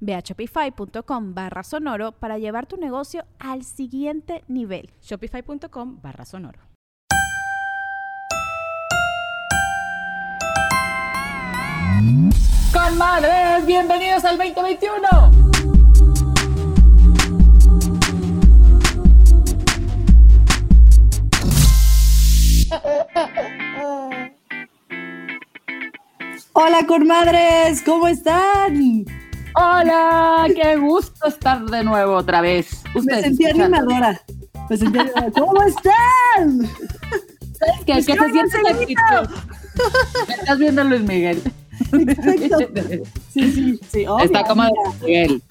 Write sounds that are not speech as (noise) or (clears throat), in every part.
Ve a shopify.com barra sonoro para llevar tu negocio al siguiente nivel. Shopify.com barra sonoro. Comadres, bienvenidos al 2021. Hola, comadres, ¿cómo están? Hola, qué gusto estar de nuevo otra vez. Me sentí animadora. Me sentí animadora. ¿Cómo están? ¿Sabes qué? Que se siente la actitud. Me estás viendo Luis Miguel. Sí, sí, sí. está como Luis Miguel.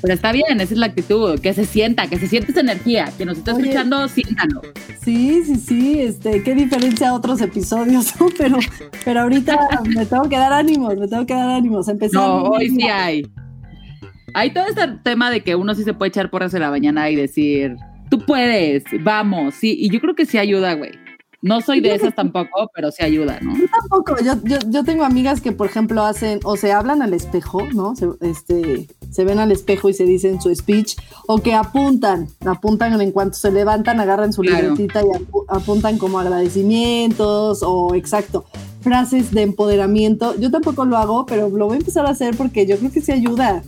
Pero está bien, esa es la actitud, que se sienta, que se siente esa energía, que nos está escuchando, siéntalo. Sí, sí, sí, este, qué diferencia a otros episodios, pero, pero ahorita me tengo que dar ánimos, me tengo que dar ánimos. No, hoy sí hay. Hay todo este tema de que uno sí se puede echar porras en la mañana y decir, tú puedes, vamos, sí, y yo creo que sí ayuda, güey. No soy de esas tampoco, pero sí ayuda, ¿no? Yo tampoco. Yo, yo, yo, tengo amigas que, por ejemplo, hacen o se hablan al espejo, ¿no? Se, este, se ven al espejo y se dicen su speech, o que apuntan, apuntan en cuanto se levantan, agarran su libretita y apuntan como agradecimientos o exacto, frases de empoderamiento. Yo tampoco lo hago, pero lo voy a empezar a hacer porque yo creo que sí ayuda.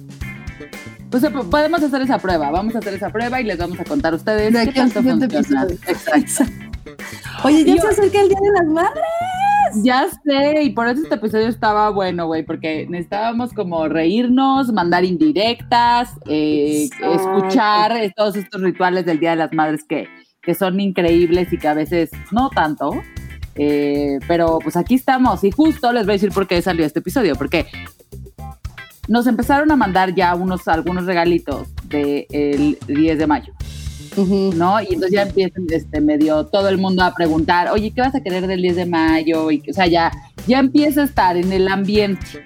Pues podemos hacer esa prueba, vamos a hacer esa prueba y les vamos a contar a ustedes de qué tanto funciona. Exacto. (laughs) Oye, ya se acerca el Día de las Madres. Ya sé, y por eso este episodio estaba bueno, güey, porque necesitábamos como reírnos, mandar indirectas, eh, escuchar todos estos rituales del Día de las Madres que, que son increíbles y que a veces no tanto. Eh, pero pues aquí estamos y justo les voy a decir por qué salió este episodio, porque nos empezaron a mandar ya unos, algunos regalitos del el 10 de mayo. ¿No? Y entonces ya empiezan este, medio todo el mundo a preguntar, oye, ¿qué vas a querer del 10 de mayo? Y, o sea, ya, ya empieza a estar en el ambiente.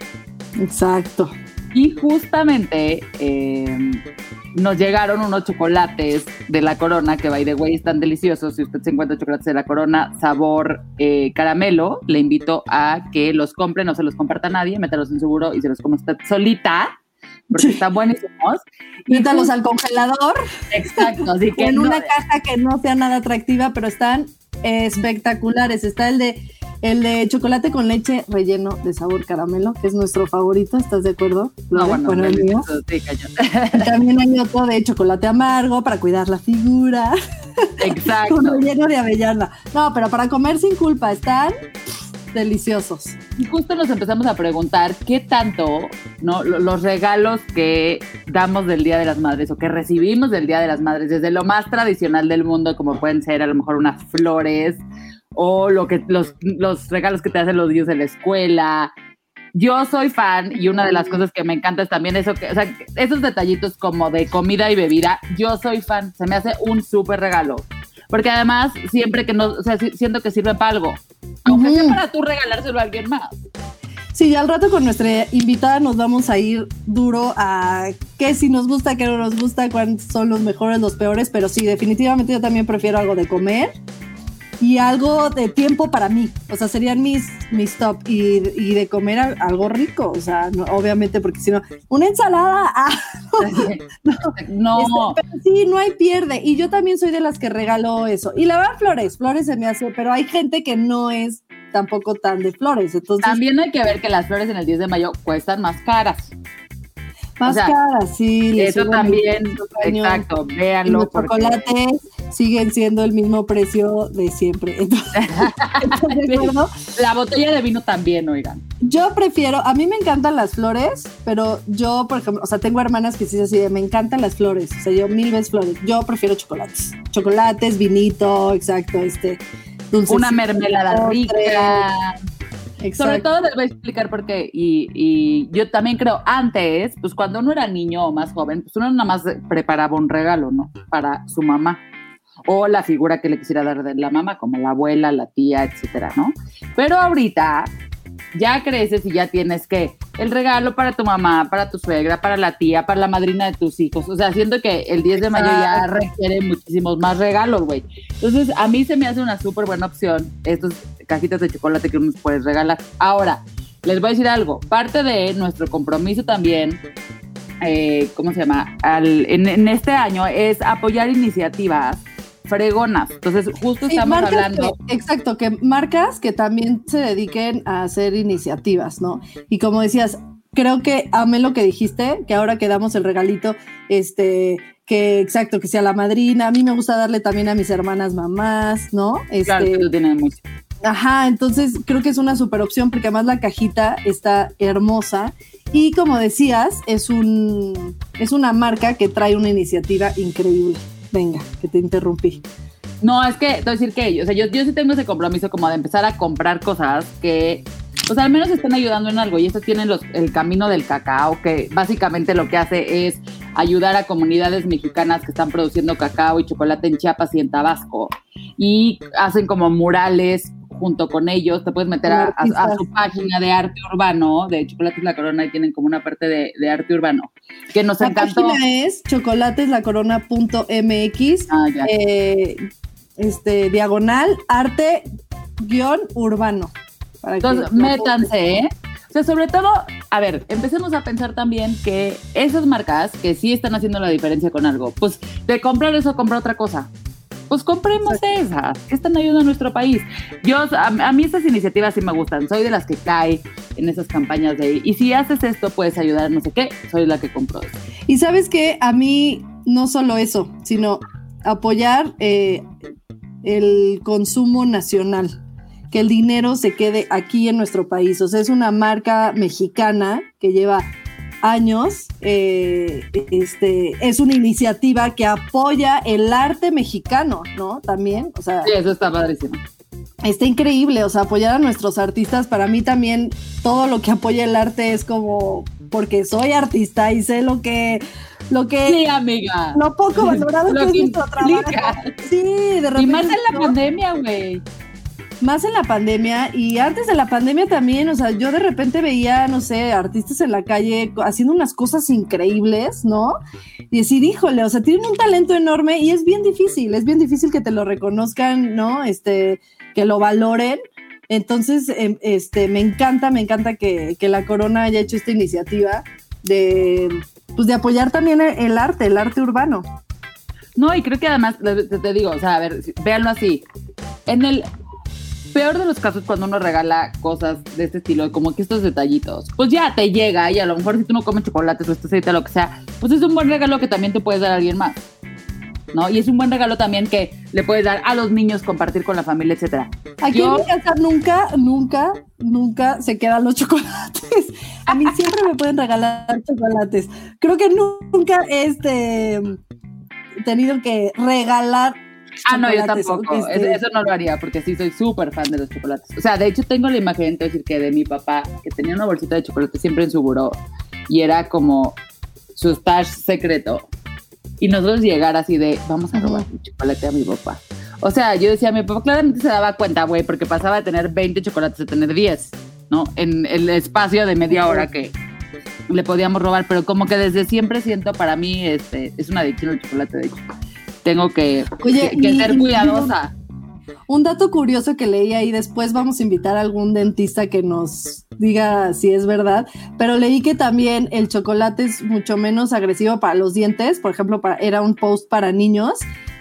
Exacto. Y justamente eh, nos llegaron unos chocolates de la corona, que by the way están deliciosos. Si usted se encuentra chocolates de la corona, sabor eh, caramelo, le invito a que los compre, no se los comparta a nadie, métalos en seguro y se los come usted solita. Porque están buenísimos. Métalos al congelador. Exacto, así (laughs) que. En una caja que no sea nada atractiva, pero están espectaculares. Está el de el de chocolate con leche relleno de sabor caramelo, que es nuestro favorito, ¿estás de acuerdo? No, bueno, el mío. También hay otro de chocolate amargo para cuidar la figura. Exacto. con relleno de avellana. No, pero para comer sin culpa, están deliciosos. Y justo nos empezamos a preguntar qué tanto ¿no? los regalos que damos del Día de las Madres o que recibimos del Día de las Madres, desde lo más tradicional del mundo, como pueden ser a lo mejor unas flores o lo que, los, los regalos que te hacen los niños en la escuela. Yo soy fan y una de las cosas que me encanta es también eso, que, o sea, esos detallitos como de comida y bebida. Yo soy fan, se me hace un súper regalo. Porque además, siempre que no, o sea, siento que sirve para algo. Aunque sea para tú regalárselo a alguien más. Sí, al rato con nuestra invitada nos vamos a ir duro a qué si nos gusta, qué no nos gusta, cuáles son los mejores, los peores, pero sí, definitivamente yo también prefiero algo de comer y algo de tiempo para mí. O sea, serían mis, mis top y, de comer algo rico. O sea, obviamente, porque si no, una ensalada. (laughs) Ah, no, no. Este, pero sí, no hay pierde. Y yo también soy de las que regalo eso. Y la verdad, flores, flores se me hace, pero hay gente que no es tampoco tan de flores. Entonces, también hay que ver que las flores en el 10 de mayo cuestan más caras. Más caras, sí. Eso también, exacto, véanlo. Los chocolates siguen siendo el mismo precio de siempre. (laughs) Entonces, ¿estás de acuerdo? La botella de vino también, oigan. Yo prefiero, a mí me encantan las flores, pero yo, por ejemplo, o sea, tengo hermanas que sí es así de, me encantan las flores, o sea, yo mil veces flores. Yo prefiero chocolates. Chocolates, vinito, exacto, este. Una mermelada rica. Exacto. Sobre todo les voy a explicar por qué. Y, y yo también creo, antes, pues cuando uno era niño o más joven, pues uno nada más preparaba un regalo, ¿no? Para su mamá. O la figura que le quisiera dar de la mamá, como la abuela, la tía, etcétera, ¿no? Pero ahorita ya creces y ya tienes que el regalo para tu mamá, para tu suegra, para la tía, para la madrina de tus hijos. O sea, siento que el 10 de mayo ya requiere muchísimos más regalos, güey. Entonces, a mí se me hace una súper buena opción estos cajitas de chocolate que uno puedes regalar. Ahora, les voy a decir algo. Parte de nuestro compromiso también, eh, ¿cómo se llama? Al- en, en este año es apoyar iniciativas fregonas. Entonces, justo Sí, estamos hablando. que- exacto, que marcas que también se dediquen a hacer iniciativas, ¿no? Y como decías, creo que amé lo que dijiste, que ahora que damos el regalito, este, que exacto, que sea la madrina. A mí me gusta darle también a mis hermanas mamás, ¿no? Este, Claro, que tú tienes mucho. Ajá, entonces creo que es una super opción porque además la cajita está hermosa y como decías, es un es una marca que trae una iniciativa increíble. Venga, que te interrumpí. No, es que, te voy a decir que, o sea, yo, yo sí tengo ese compromiso como de empezar a comprar cosas que, pues al menos estén ayudando en algo. Y esto tiene los, el camino del cacao, que básicamente lo que hace es ayudar a comunidades mexicanas que están produciendo cacao y chocolate en Chiapas y en Tabasco. Y hacen como murales junto con ellos. Te puedes meter a, a- a Artistas. su página de arte urbano, de Chocolates La Corona, y tienen como una parte de, de arte urbano, que nos La encantó. página es chocolateslacorona.mx, Ah, eh, este, diagonal, arte, guion, urbano. Para Entonces, métanse, ¿eh? O sea, sobre todo, a ver, empecemos a pensar también que esas marcas que sí están haciendo la diferencia con algo, pues de comprar eso, comprar otra cosa. Pues compremos esas, que están ayudando a nuestro país. Yo, a, a mí estas iniciativas sí me gustan, soy de las que cae en esas campañas de, y si haces esto, puedes ayudar a no sé qué, soy la que compró eso. Y sabes que a mí no solo eso, sino apoyar eh, el consumo nacional, que el dinero se quede aquí en nuestro país. O sea, es una marca mexicana que lleva años, eh, este, es una iniciativa que apoya el arte mexicano, ¿no? También, o sea, Sí, eso está padrísimo. está increíble, o sea, apoyar a nuestros artistas, para mí también todo lo que apoya el arte es como, porque soy artista y sé lo que, lo que, Sí, amiga. lo poco valorado (laughs) Lo que es que nuestro trabajo. Sí, de repente. Y más en la ¿no? pandemia, güey. Más en la pandemia y antes de la pandemia también, o sea, yo de repente veía, no sé, artistas en la calle haciendo unas cosas increíbles, ¿no? Y decir, híjole, o sea, tienen un talento enorme y es bien difícil, es bien difícil que te lo reconozcan, ¿no? Este, que lo valoren. Entonces, em, este, me encanta, me encanta que, que la Corona haya hecho esta iniciativa de, pues, de apoyar también el, arte, el arte urbano. No, y creo que además, te, digo, o sea, a ver, véanlo así. En el peor de los casos, cuando uno regala cosas de este estilo, como que estos detallitos, pues ya te llega y a lo mejor si tú no comes chocolates o este aceite, lo que sea, pues es un buen regalo que también te puedes dar a alguien más. ¿No? Y es un buen regalo también que le puedes dar a los niños, compartir con la familia, etcétera. Aquí Yo- en mi casa nunca, nunca, nunca se quedan los (laughs) chocolates. A mí siempre me pueden regalar chocolates. Creo que nunca he este, tenido que regalar. Ah, no, yo tampoco. Eso, eso no lo haría porque sí soy súper fan de los chocolates. O sea, de hecho tengo la imagen, te voy a decir que de mi papá, que tenía una bolsita de chocolate siempre en su buró y era como su stash secreto. Y nosotros llegar así de, vamos a robar un chocolate a mi papá. O sea, yo decía, mi papá claramente se daba cuenta, güey, porque pasaba de tener 20 chocolates a tener 10, ¿no? En el espacio de media hora que le podíamos robar, pero como que desde siempre siento para mí este es una adicción al chocolate, de hecho. Tengo que, Oye, que, que y- ser y- cuidadosa. Un dato curioso que leí ahí, después vamos a invitar a algún dentista que nos diga si es verdad, pero leí que también el chocolate es mucho menos agresivo para los dientes, por ejemplo, para, era un post para niños,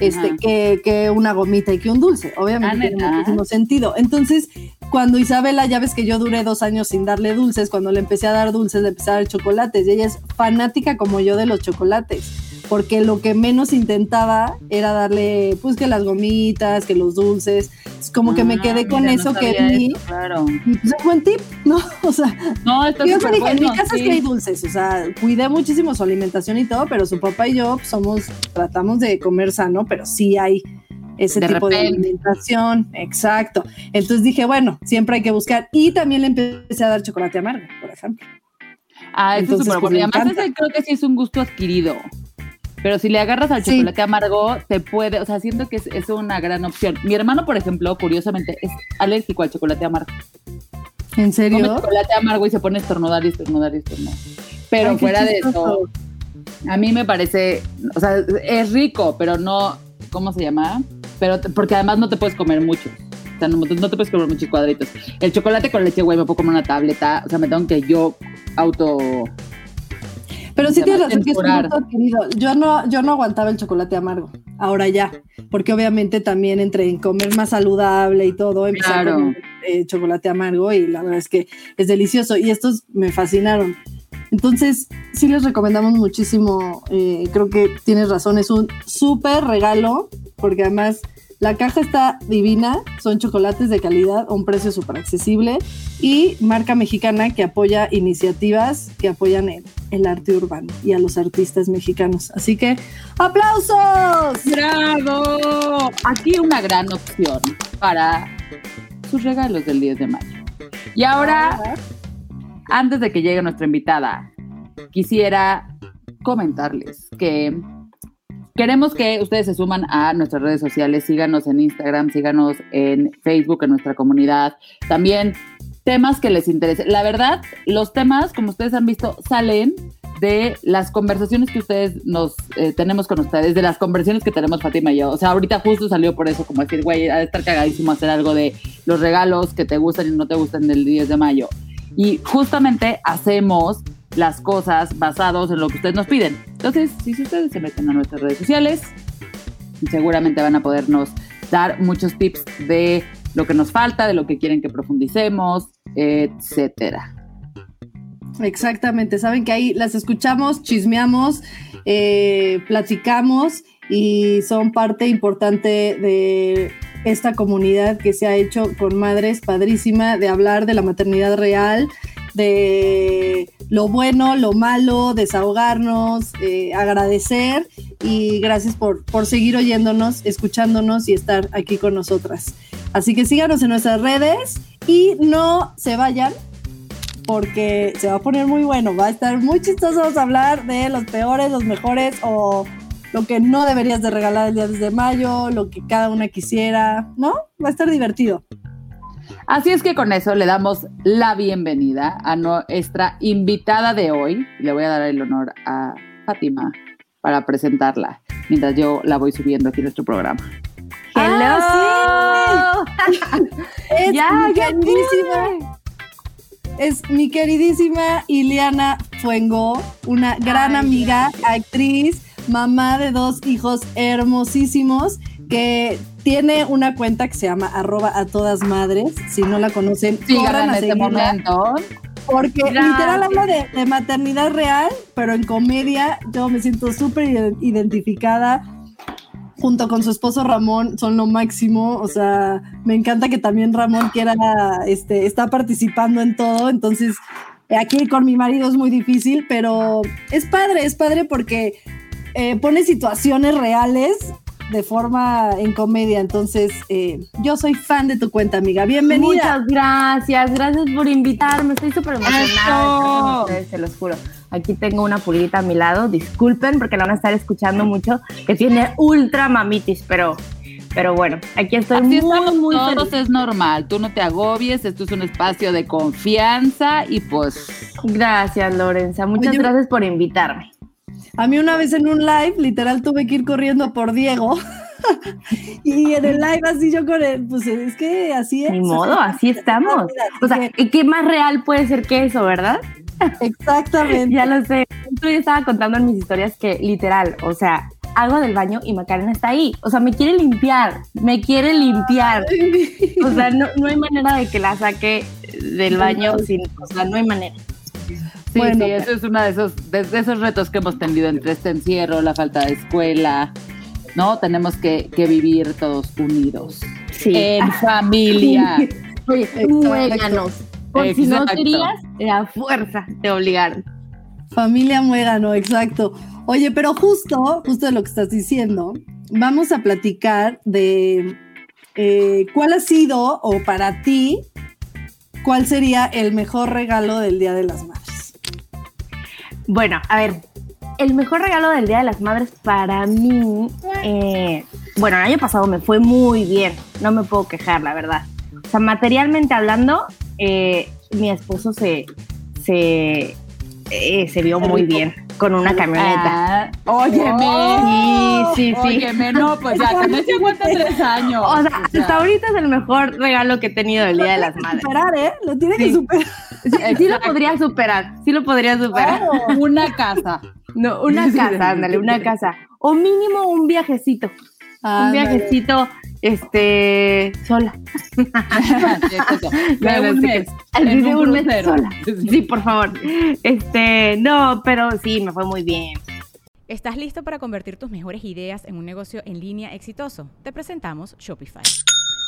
este, que, que una gomita y que un dulce, obviamente Ah, tiene muchísimo sentido. Entonces, cuando Isabela, ya ves que yo duré dos años sin darle dulces, cuando le empecé a dar dulces, le empecé a dar chocolates, y ella es fanática como yo de los chocolates. Porque lo que menos intentaba era darle, pues que las gomitas, que los dulces. Es como que me Ah, quedé con mira, no eso que vi. eso, claro. Y pues es buen tip, ¿no? (laughs) O sea, No, está yo súper dije, en mi casa sí. es que hay dulces, o sea, cuidé muchísimo su alimentación y todo, pero su papá y yo pues, somos, tratamos de comer sano, pero sí hay ese De tipo de alimentación, exacto. Entonces dije, bueno, siempre hay que buscar. Y también le empecé a dar chocolate amargo, por ejemplo. Ah, eso es súper pues, bueno. Y me además ese creo que sí es un gusto adquirido. Pero si le agarras al Sí. chocolate amargo, te puede, o sea, siento que es, es una gran opción. Mi hermano, por ejemplo, curiosamente, es alérgico al chocolate amargo. ¿En Come serio? chocolate amargo y se pone a estornudar y estornudar y estornudar. Pero Ay, fuera de eso, a mí me parece, o sea, es rico, pero no, ¿cómo se llama? Pero porque además no te puedes comer mucho. O sea, no, no te puedes comer muchos cuadritos. El chocolate con leche, güey, me puedo comer una tableta. O sea, me tengo que yo auto Pero sí tienes a razón que es un adquirido. Yo no, yo no aguantaba el chocolate amargo, ahora ya, porque obviamente también entre en comer más saludable y todo, empecé a Claro. comer eh, chocolate amargo y la verdad es que es delicioso y estos me fascinaron. Entonces, sí les recomendamos muchísimo, eh, creo que tienes razón, es un súper regalo, porque además la caja está divina, son chocolates de calidad a un precio súper accesible y marca mexicana que apoya iniciativas que apoyan el, el arte urbano y a los artistas mexicanos. Así que, ¡aplausos! ¡Bravo! Aquí una gran opción para sus regalos del 10 de mayo. Y ahora, antes de que llegue nuestra invitada, quisiera comentarles que queremos que ustedes se suman a nuestras redes sociales, síganos en Instagram, síganos en Facebook, en nuestra comunidad. También temas que les interesen. La verdad, los temas, como ustedes han visto, salen de las conversaciones que ustedes nos eh, tenemos con ustedes, de las conversaciones que tenemos Fátima y yo. O sea, ahorita justo salió por eso, como decir, güey, ha de estar cagadísimo hacer algo de los regalos que te gustan y no te gustan del 10 de mayo. Y justamente hacemos las cosas basados en lo que ustedes nos piden. Entonces, si ustedes se meten a nuestras redes sociales, seguramente van a podernos dar muchos tips de lo que nos falta, de lo que quieren que profundicemos, etcétera. Exactamente, saben que ahí las escuchamos, chismeamos, eh, platicamos y son parte importante de esta comunidad que se ha hecho con madres padrísima, de hablar de la maternidad real, de lo bueno, lo malo, desahogarnos, eh, agradecer y gracias por, por seguir oyéndonos, escuchándonos y estar aquí con nosotras. Así que síganos en nuestras redes y no se vayan porque se va a poner muy bueno, va a estar muy chistoso hablar de los peores, los mejores o lo que no deberías de regalar el día de mayo, lo que cada una quisiera, ¿no? Va a estar divertido. Así es que con eso le damos la bienvenida a nuestra invitada de hoy. Le voy a dar el honor a Fátima para presentarla mientras yo la voy subiendo aquí en nuestro programa. ¡Hello! Es Ya, mi ya queridísima, es mi queridísima Ileana Fuengo, una gran Ay, amiga, actriz, mamá de dos hijos hermosísimos, que tiene una cuenta que se llama arroba a todas madres. Si no la conocen, Síganla en este momento. Porque Gracias. literal habla de, de maternidad real, pero en comedia yo me siento súper ide- identificada. Junto con su esposo Ramón son lo máximo. O sea, me encanta que también Ramón quiera, este, está participando en todo. Entonces, aquí con mi marido es muy difícil, pero es padre, es padre porque eh, pone situaciones reales de forma en comedia. Entonces, eh, yo soy fan de tu cuenta, amiga. Bienvenida. Muchas gracias, gracias por invitarme. Estoy súper emocionada de estar con ustedes, se los juro. Aquí tengo una pulguita a mi lado. Disculpen porque la van a estar escuchando mucho, que tiene ultra mamitis, pero, pero bueno, aquí estoy Así muy, estamos muy todos, feliz. es normal. Tú no te agobies, esto es un espacio de confianza y pues Gracias, Lorenza. Muchas Oye, gracias por invitarme. A mí una vez en un live, literal, tuve que ir corriendo por Diego. (laughs) y en el live así yo con él, pues es que así es. Ni modo, así (laughs) estamos. O sea, ¿y ¿qué más real puede ser que eso, verdad? Exactamente. (laughs) Ya lo sé. Yo estaba contando en mis historias que literal, o sea, algo del baño y Macarena está ahí. O sea, me quiere limpiar, me quiere limpiar. O sea, no, no hay manera de que la saque del baño sin, o sea, no hay manera. Sí, Bueno, sí, eso es uno de esos, de, de esos retos que hemos tenido entre este encierro, la falta de escuela, ¿no? Tenemos que, que vivir todos unidos. Sí. En (laughs) familia. Oye, muéganos. Por si no querías, la fuerza te obligaron. Familia muégano, exacto. Oye, pero justo, justo de lo que estás diciendo, vamos a platicar de eh, cuál ha sido, o para ti, cuál sería el mejor regalo del Día de las Madres. Bueno, a ver, el mejor regalo del Día de las Madres para mí, eh, bueno, el año pasado me fue muy bien, no me puedo quejar, la verdad. O sea, materialmente hablando, eh, mi esposo se, se, eh, se vio muy bien con una camioneta. Ah, óyeme. Sí, sí, sí. Óyeme, no, pues ya, con ese aguanta tres años. O sea, hasta ahorita es el mejor regalo que he tenido del Día de las Madres. Superar, ¿eh? Lo tiene que superar. Sí, sí lo podría superar, sí lo podría superar. Claro. Una casa. No, una Sí, sí, sí. casa, ándale, una casa. O mínimo un viajecito. Un viajecito, este, sola. (laughs) Sí, (laughs) es eso. De un mes. de un un mes crucero. sola. Sí, por favor. Este, no, pero sí, me fue muy bien. ¿Estás listo para convertir tus mejores ideas en un negocio en línea exitoso? Te presentamos Shopify.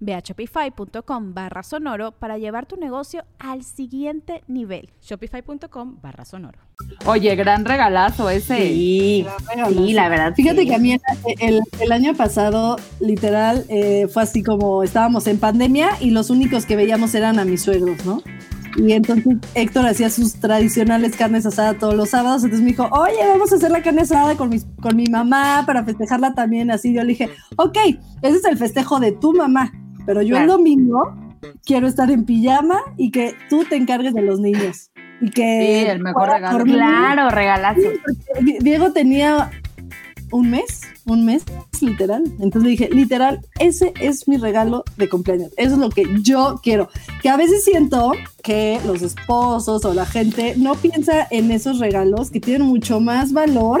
Ve a shopify.com barra sonoro para llevar tu negocio al siguiente nivel. Shopify.com barra sonoro. Oye, gran regalazo ese. Sí, sí, la verdad. Fíjate sí. que a mí el, el año pasado, literal, eh, fue así como estábamos en pandemia y los únicos que veíamos eran a mis suegros, ¿no? Y entonces Héctor hacía sus tradicionales carnes asadas todos los sábados. Entonces me dijo, oye, vamos a hacer la carne asada con, mis, con mi mamá para festejarla también. Así yo le dije, ok, ese es el festejo de tu mamá. Pero yo el Claro. domingo quiero estar en pijama y que tú te encargues de los niños. Y que Sí, el mejor regalo. Claro, regalazo. Di- Diego tenía un mes, un mes, literal. Entonces le dije, literal, ese es mi regalo de cumpleaños. Eso es lo que yo quiero. Que a veces siento que los esposos o la gente no piensa en esos regalos que tienen mucho más valor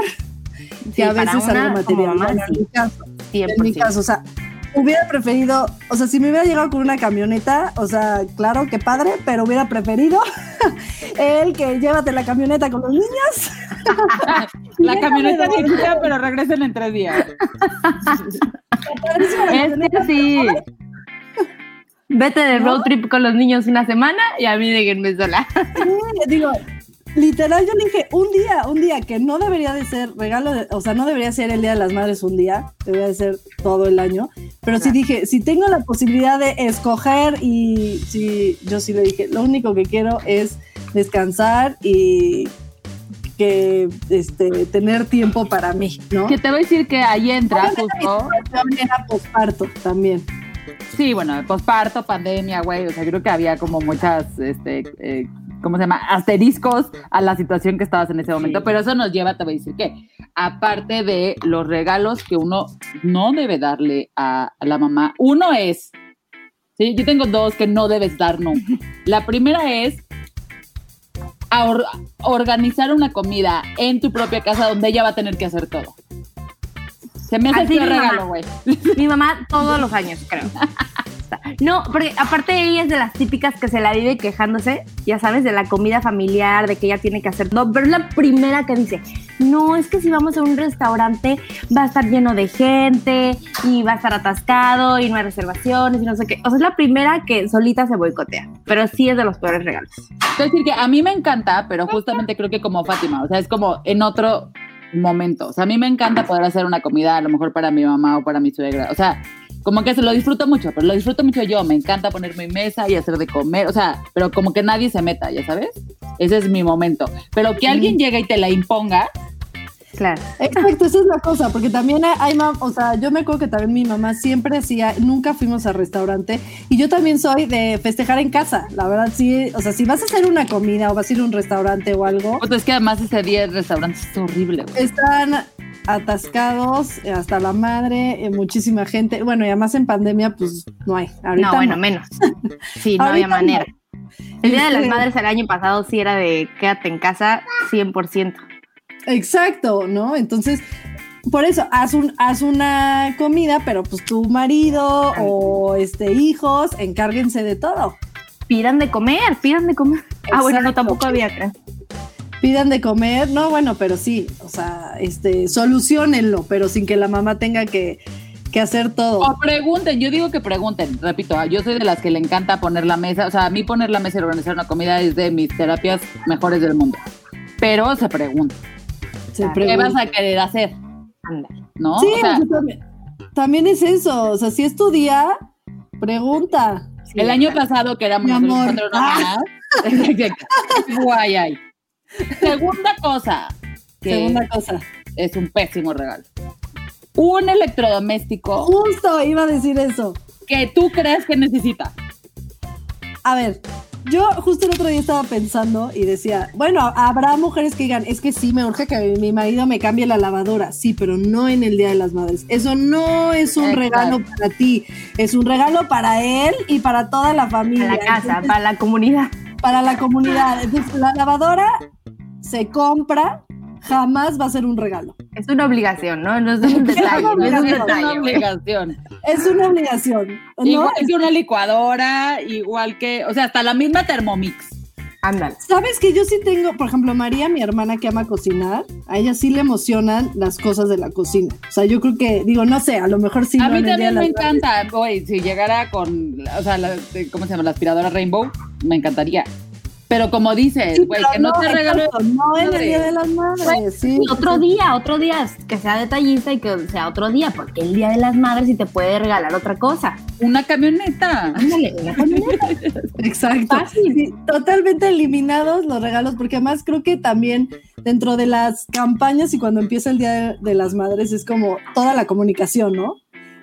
que a veces algo material. mamá, Bueno, en mi caso, en 100%. mi caso, o sea, hubiera preferido, o sea, si me hubiera llegado con una camioneta, o sea, claro que padre, pero hubiera preferido (laughs) el que llévate la camioneta con los niños. (laughs) La camioneta dormir. dirigida, pero regresen en tres días. Es que sí. Vete de road trip con los niños una semana y a mí déjenme sola. Sí, digo, literal, yo le dije, un día, un día que no debería de ser regalo, de- o sea, no debería ser el Día de las Madres un día, debería de ser todo el año, pero sí dije, si tengo la posibilidad de escoger y sí, yo sí le dije, lo único que quiero es descansar y que este tener tiempo para mí, ¿no? Que te voy a decir que ahí entra justo. era posparto también. Sí, bueno, posparto, pandemia, güey. O sea, creo que había como muchas, este, eh, ¿cómo se llama? Asteriscos a la situación que estabas en ese momento. Pero eso nos lleva, te voy a decir que, aparte de los regalos que uno no debe darle a, a la mamá, uno es, sí, yo tengo dos que no debes dar nunca. La primera es or- organizar una comida en tu propia casa donde ella va a tener que hacer todo. Se me hace el Así mi regalo, güey. Mi mamá todos los años, creo. (laughs) No, porque aparte ella es de las típicas que se la vive quejándose, ya sabes, de la comida familiar, de que ella tiene que hacer. No, pero es la primera que dice, no, es que si vamos a un restaurante va a estar lleno de gente y va a estar atascado y no hay reservaciones y no sé qué. O sea, es la primera que solita se boicotea, pero sí es de los peores regalos. Es decir, que a mí me encanta, pero justamente creo que como Fátima, o sea, es como en otro momento. O sea, a mí me encanta poder hacer una comida, a lo mejor para mi mamá o para mi suegra. O sea, como que se lo disfruto mucho, pero lo disfruto mucho yo. Me encanta poner mi mesa y hacer de comer, o sea, pero como que nadie se meta, ¿ya sabes? Ese es mi momento. Pero que alguien llegue y te la imponga, Claro. Exacto, esa es la cosa, porque también hay, mam- o sea, yo me acuerdo que también mi mamá siempre hacía, nunca fuimos al restaurante, y yo también soy de festejar en casa, la verdad sí, o sea, si vas a hacer una comida o vas a ir a un restaurante o algo, pues es que además ese día el restaurante es horrible. güey. están atascados eh, hasta la madre, eh, muchísima gente, bueno, y además en pandemia, pues no hay, ahorita no, bueno, no. menos. Sí, no había manera. El Día de las Este- Madres el año pasado sí era de quédate en casa 100%. Exacto, ¿no? Entonces, por eso, haz, un, haz una comida, pero pues tu marido o este hijos, encárguense de todo. Pidan de comer, pidan de comer. Ah, bueno, no, tampoco había. Pidan de comer, no, bueno, pero sí, o sea, este, solucionenlo, pero sin que la mamá tenga que, que hacer todo. O pregunten, yo digo que pregunten, repito, ah, yo soy de las que le encanta poner la mesa, o sea, a mí poner la mesa y organizar una comida es de mis terapias mejores del mundo. Pero se pregunta, ¿qué vas a querer hacer? ¿No? Sí, o sea, también, también es eso, o sea, si es tu día, pregunta. el año pasado que éramos Mi nosotros amor. hermanas, (laughs) exacto, guay, ay. Segunda cosa, Segunda cosa. es un pésimo regalo. Un electrodoméstico Justo iba a decir eso. que tú crees que necesita. A ver, yo justo el otro día estaba pensando y decía, bueno, habrá mujeres que digan, es que sí, me urge que mi marido me cambie la lavadora. Sí, pero no en el Día de las Madres. Eso no es un Exacto. regalo para ti, es un regalo para él y para toda la familia. la casa, Entonces, para la comunidad. para la comunidad. Entonces, la lavadora se compra, jamás va a ser un regalo. Es una obligación, ¿no? No es un (laughs) detalle, no es un Es detalle. una obligación. Es una obligación. ¿no? Igual que una licuadora, igual que, o sea, hasta la misma Thermomix. Ándale. Sabes que yo sí tengo, por ejemplo, María, mi hermana que ama cocinar, a ella sí le emocionan las cosas de la cocina. O sea, yo creo que, digo, no sé, a lo mejor sí. a no mí también me encanta, güey, si llegara con, o sea, la- ¿cómo se llama? La aspiradora Rainbow, me encantaría. Pero como dices, güey, que no, te regalo. No en el. Día de las Madres, sí. Y otro día, otro día, que sea detallista y que sea otro día, porque el Día de las Madres sí te puede regalar otra cosa. Una camioneta. Ándale, una camioneta. (laughs) Exacto. Fácil. Sí, totalmente eliminados los regalos, porque además creo que también dentro de las campañas y cuando empieza el Día de, de las Madres es como toda la comunicación, ¿no?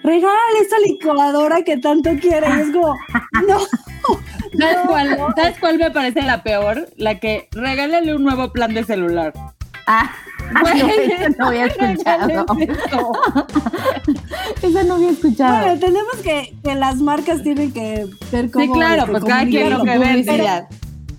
Regálale esa licuadora que tanto quiere. Y es como, no. (laughs) ¿Sabes cuál, ¿Sabes cuál me parece la peor? La que regálale un nuevo plan de celular. Ah, (laughs) Güey, no, esa no había escuchado. Esa (laughs) no había escuchado. Bueno, tenemos que, que las marcas tienen que ver cómo. Sí, claro, este, pues cada quien lo que ve. Publicidad.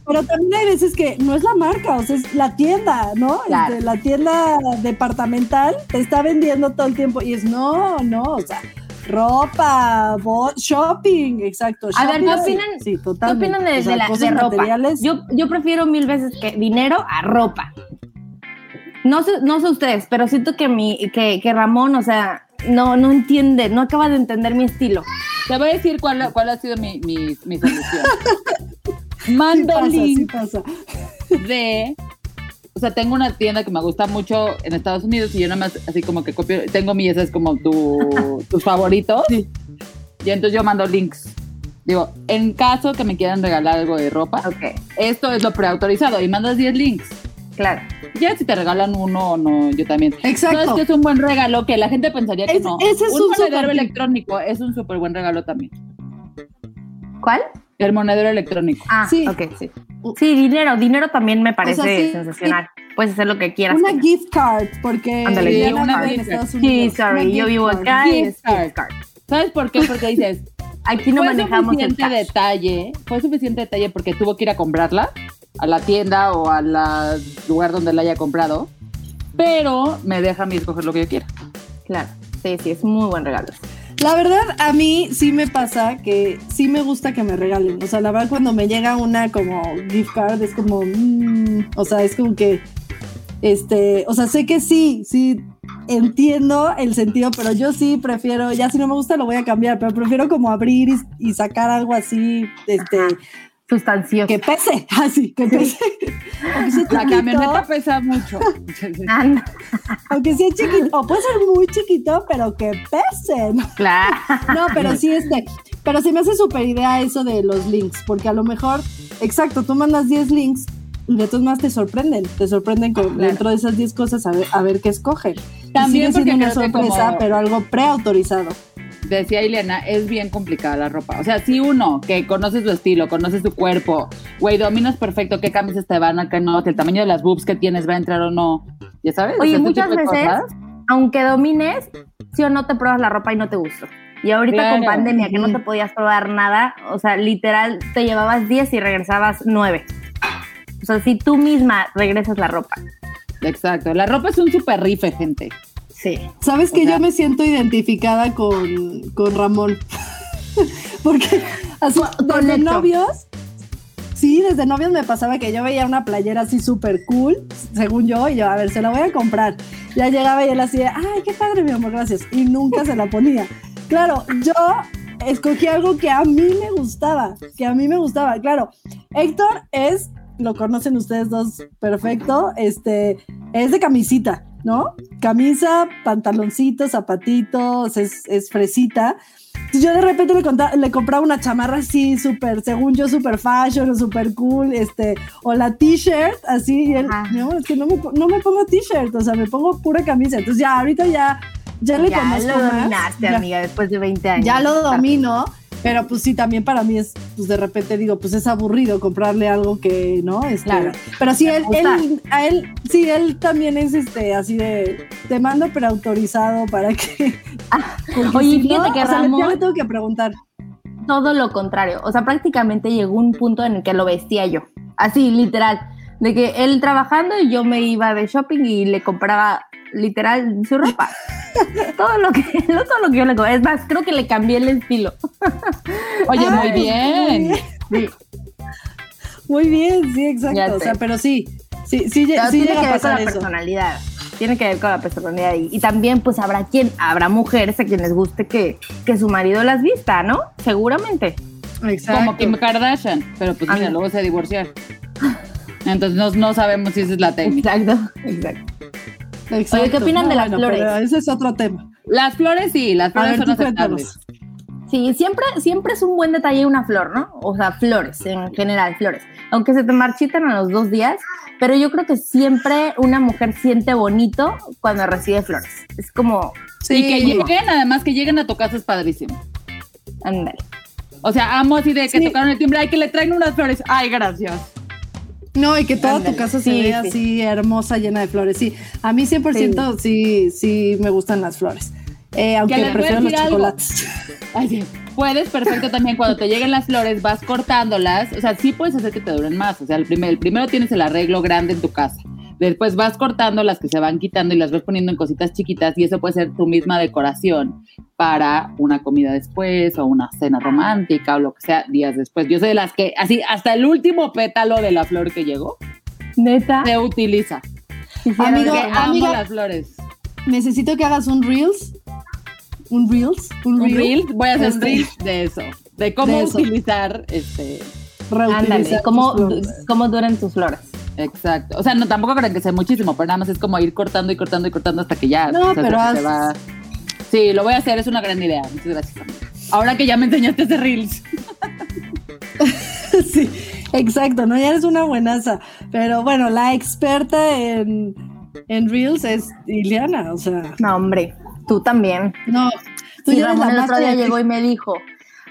Pero también hay veces que no es la marca, o sea, es la tienda, ¿no? Claro. Este, la tienda departamental te está vendiendo todo el tiempo y es no, no, o sea, ropa, bo- shopping, exacto. A ver, ¿qué opinan- Sí, ¿Qué opinan de, O sea, de la, cosas de ropa? materiales. Yo, yo prefiero mil veces que dinero a ropa. No sé, no sé ustedes, pero siento que mi, que, que Ramón, o sea, no, no entiende, no acaba de entender mi estilo. Te voy a decir cuál, cuál ha sido mi, mi, mi solución. (laughs) sí Mando pasa, sí link pasa. de. O sea, tengo una tienda que me gusta mucho en Estados Unidos y yo nada más así como que copio. Tengo mi, ese es como tu, (laughs) tus favoritos. Sí. Y entonces yo mando links. Digo, en caso que me quieran regalar algo de ropa, esto es lo preautorizado y mandas 10 links. claro. Ya si te regalan uno o no, yo también. Exacto. ¿Sabes que es un buen regalo que la gente pensaría que Es- no? ese es un un tip. electrónico es un súper buen regalo también. ¿Cuál? El monedero electrónico. Ah, Sí. ok, sí. Sí, dinero, dinero también me parece sí, sensacional. Puedes hacer lo que quieras. Una con- gift card, porque una en card. Sí, sorry, Una yo vivo card. acá. Gift es card. card. ¿Sabes por qué? Porque dices, (laughs) Aquí no fue manejamos el suficiente cash. detalle, fue suficiente detalle porque tuvo que ir a comprarla a la tienda o al lugar donde la haya comprado, pero me deja a mí escoger lo que yo quiera. Claro, sí, sí, es muy buen regalo. La verdad, a mí sí me pasa que sí me gusta que me regalen. O sea, la verdad, cuando me llega una como gift card, es como. mm, o sea, es como que. Este. O sea, sé que sí, sí entiendo el sentido, pero yo sí prefiero. Ya si no me gusta, lo voy a cambiar, pero prefiero como abrir y, y sacar algo así. Este. Sustancioso. Que pese, (laughs) así, que pese. Aunque sea La camioneta pesa mucho. (laughs) Anda, Aunque sea chiquito, o puede ser muy chiquito, pero que pese. ¿no? claro. No, pero sí, este, pero se me hace súper idea eso de los links, porque a lo mejor, exacto, tú mandas 10 links y de todos más te sorprenden, te sorprenden con, Claro. dentro de esas 10 cosas a ver, a ver qué escogen. También sigue siendo porque una sorpresa, como- pero algo preautorizado. Decía Ileana, es bien complicada la ropa. O sea, si uno que conoce su estilo, conoce su cuerpo, güey, dominas perfecto qué camisas te van a, qué no, que el tamaño de las boobs que tienes va a entrar o no. Ya sabes. Oye, este muchas veces, cosas. aunque domines, sí o no te pruebas la ropa y no te gustó. Y ahorita Claro. con pandemia, que no te podías probar nada, o sea, literal, te llevabas 10 y regresabas 9. O sea, si tú misma regresas la ropa. Exacto. La ropa es un super rife, gente. Sí. ¿Sabes que O sea- yo me siento identificada con, con Ramón? (laughs) Porque así, desde novios, sí, desde novios me pasaba que yo veía una playera así súper cool, según yo, y yo, a ver, se la voy a comprar. Ya llegaba y él así, de, ay, qué padre, mi amor, gracias. Y nunca se la ponía. Claro, yo escogí algo que a mí me gustaba, que a mí me gustaba. Claro, Héctor es, lo conocen ustedes dos perfecto, este, es de camisita, ¿no? Camisa, pantaloncito, zapatitos, es, es fresita. Entonces yo de repente le, conta- le compraba una chamarra así, súper, según yo, súper fashion o súper cool, este, o la t-shirt, así, y él, no, es que no me, no me pongo t-shirt, o sea, me pongo pura camisa. Entonces ya, ahorita ya, ya le Ya conozco lo más. dominaste, Ya- amiga, después de 20 años. ya lo domino, pero pues sí, también para mí es, pues de repente digo, pues es aburrido comprarle algo que, ¿no? Este, Claro. Pero sí, él, él, a él, sí, él también es este, así de, te mando preautorizado para que... (laughs) porque Oye, si fíjate no, que o sea, Ramón- le tengo que preguntar. todo lo contrario. O sea, prácticamente llegó un punto en el que lo vestía yo. Así, literal. De que él trabajando y yo me iba de shopping y le compraba literal su ropa. (laughs) todo lo que, (laughs) no todo lo que yo le. Es más, creo que le cambié el estilo. (laughs) Oye, Ay, muy bien. Sí. Muy bien, sí, exacto. O sea, pero sí, sí, sí, Pero sí tiene llega que a ver con la eso. personalidad. Tiene que ver con la personalidad. Y, y también, pues, habrá quien, habrá mujeres a quienes guste que, que su marido las vista, ¿no? Seguramente. Exacto. Como Kim Kardashian. Pero pues mira, Ah. luego se divorciaron. Entonces no, no sabemos si esa es la técnica. Exacto, exacto. Exacto. Oye, ¿qué opinan de las flores? ese es otro tema. Las flores sí, las flores ver, son aceptables. Sí, siempre, siempre es un buen detalle una flor, ¿no? O sea, flores, en general, flores. Aunque se te marchitan a los dos días, pero yo creo que siempre una mujer siente bonito cuando recibe flores. Es como, Y que lleguen, además que lleguen a tu casa es padrísimo. ándale. O sea, amo así de que Sí. tocaron el timbre, ay, que le traen unas flores. Ay, gracias. No, y que toda Ándale. tu casa Sí, se ve sí. así hermosa, llena de flores. Sí, a mí 100% sí, sí, me gustan las flores. Eh, aunque prefiero los chocolates. (laughs) Ay, sí. Puedes perfecto también cuando te lleguen las flores, vas cortándolas. O sea, sí puedes hacer que te duren más. O sea, el, primer, el primero tienes el arreglo grande en tu casa. Después vas cortando las que se van quitando y las vas poniendo en cositas chiquitas y eso puede ser tu misma decoración para una comida después o una cena romántica o lo que sea días después. Yo sé de las que así hasta el último pétalo de la flor que llegó Neta. se utiliza. Amigo, amiga. las flores. Necesito que hagas un Reels. Un Reels. Un, Un reel, reel, voy a hacer un Este, reel de eso, de cómo de eso. utilizar este Reutilizar Ándale, tus ¿cómo, flores. cómo duran tus flores? Exacto. O sea, no tampoco creo que sea muchísimo, pero nada más es como ir cortando y cortando y cortando hasta que ya. No, o sea, pero se va. Sí, lo voy a hacer, es una gran idea. Muchas gracias. amiga. Ahora que ya me enseñaste ese reels. (laughs) sí, exacto, ¿no? Ya eres una buenaza. Pero bueno, la experta en, en Reels es Iliana, o sea, No, hombre, tú también. no. Tú Sí, ya eres Ramón la el otro día llegó y me dijo,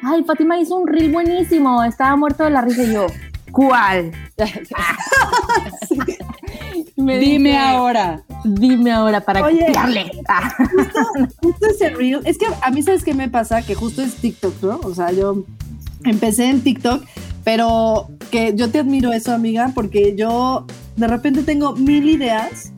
ay, Fátima hizo un reel buenísimo, estaba muerto de la risa y yo, ¿cuál? (laughs) Me Dime dice, ahora. Dime ahora para Oye. copiarle. Ah. (laughs) justo ese reel, es que a mí sabes qué me pasa, que justo es TikTok, ¿no? O sea, yo empecé en TikTok, pero que yo te admiro eso, amiga, porque yo de repente tengo mil ideas,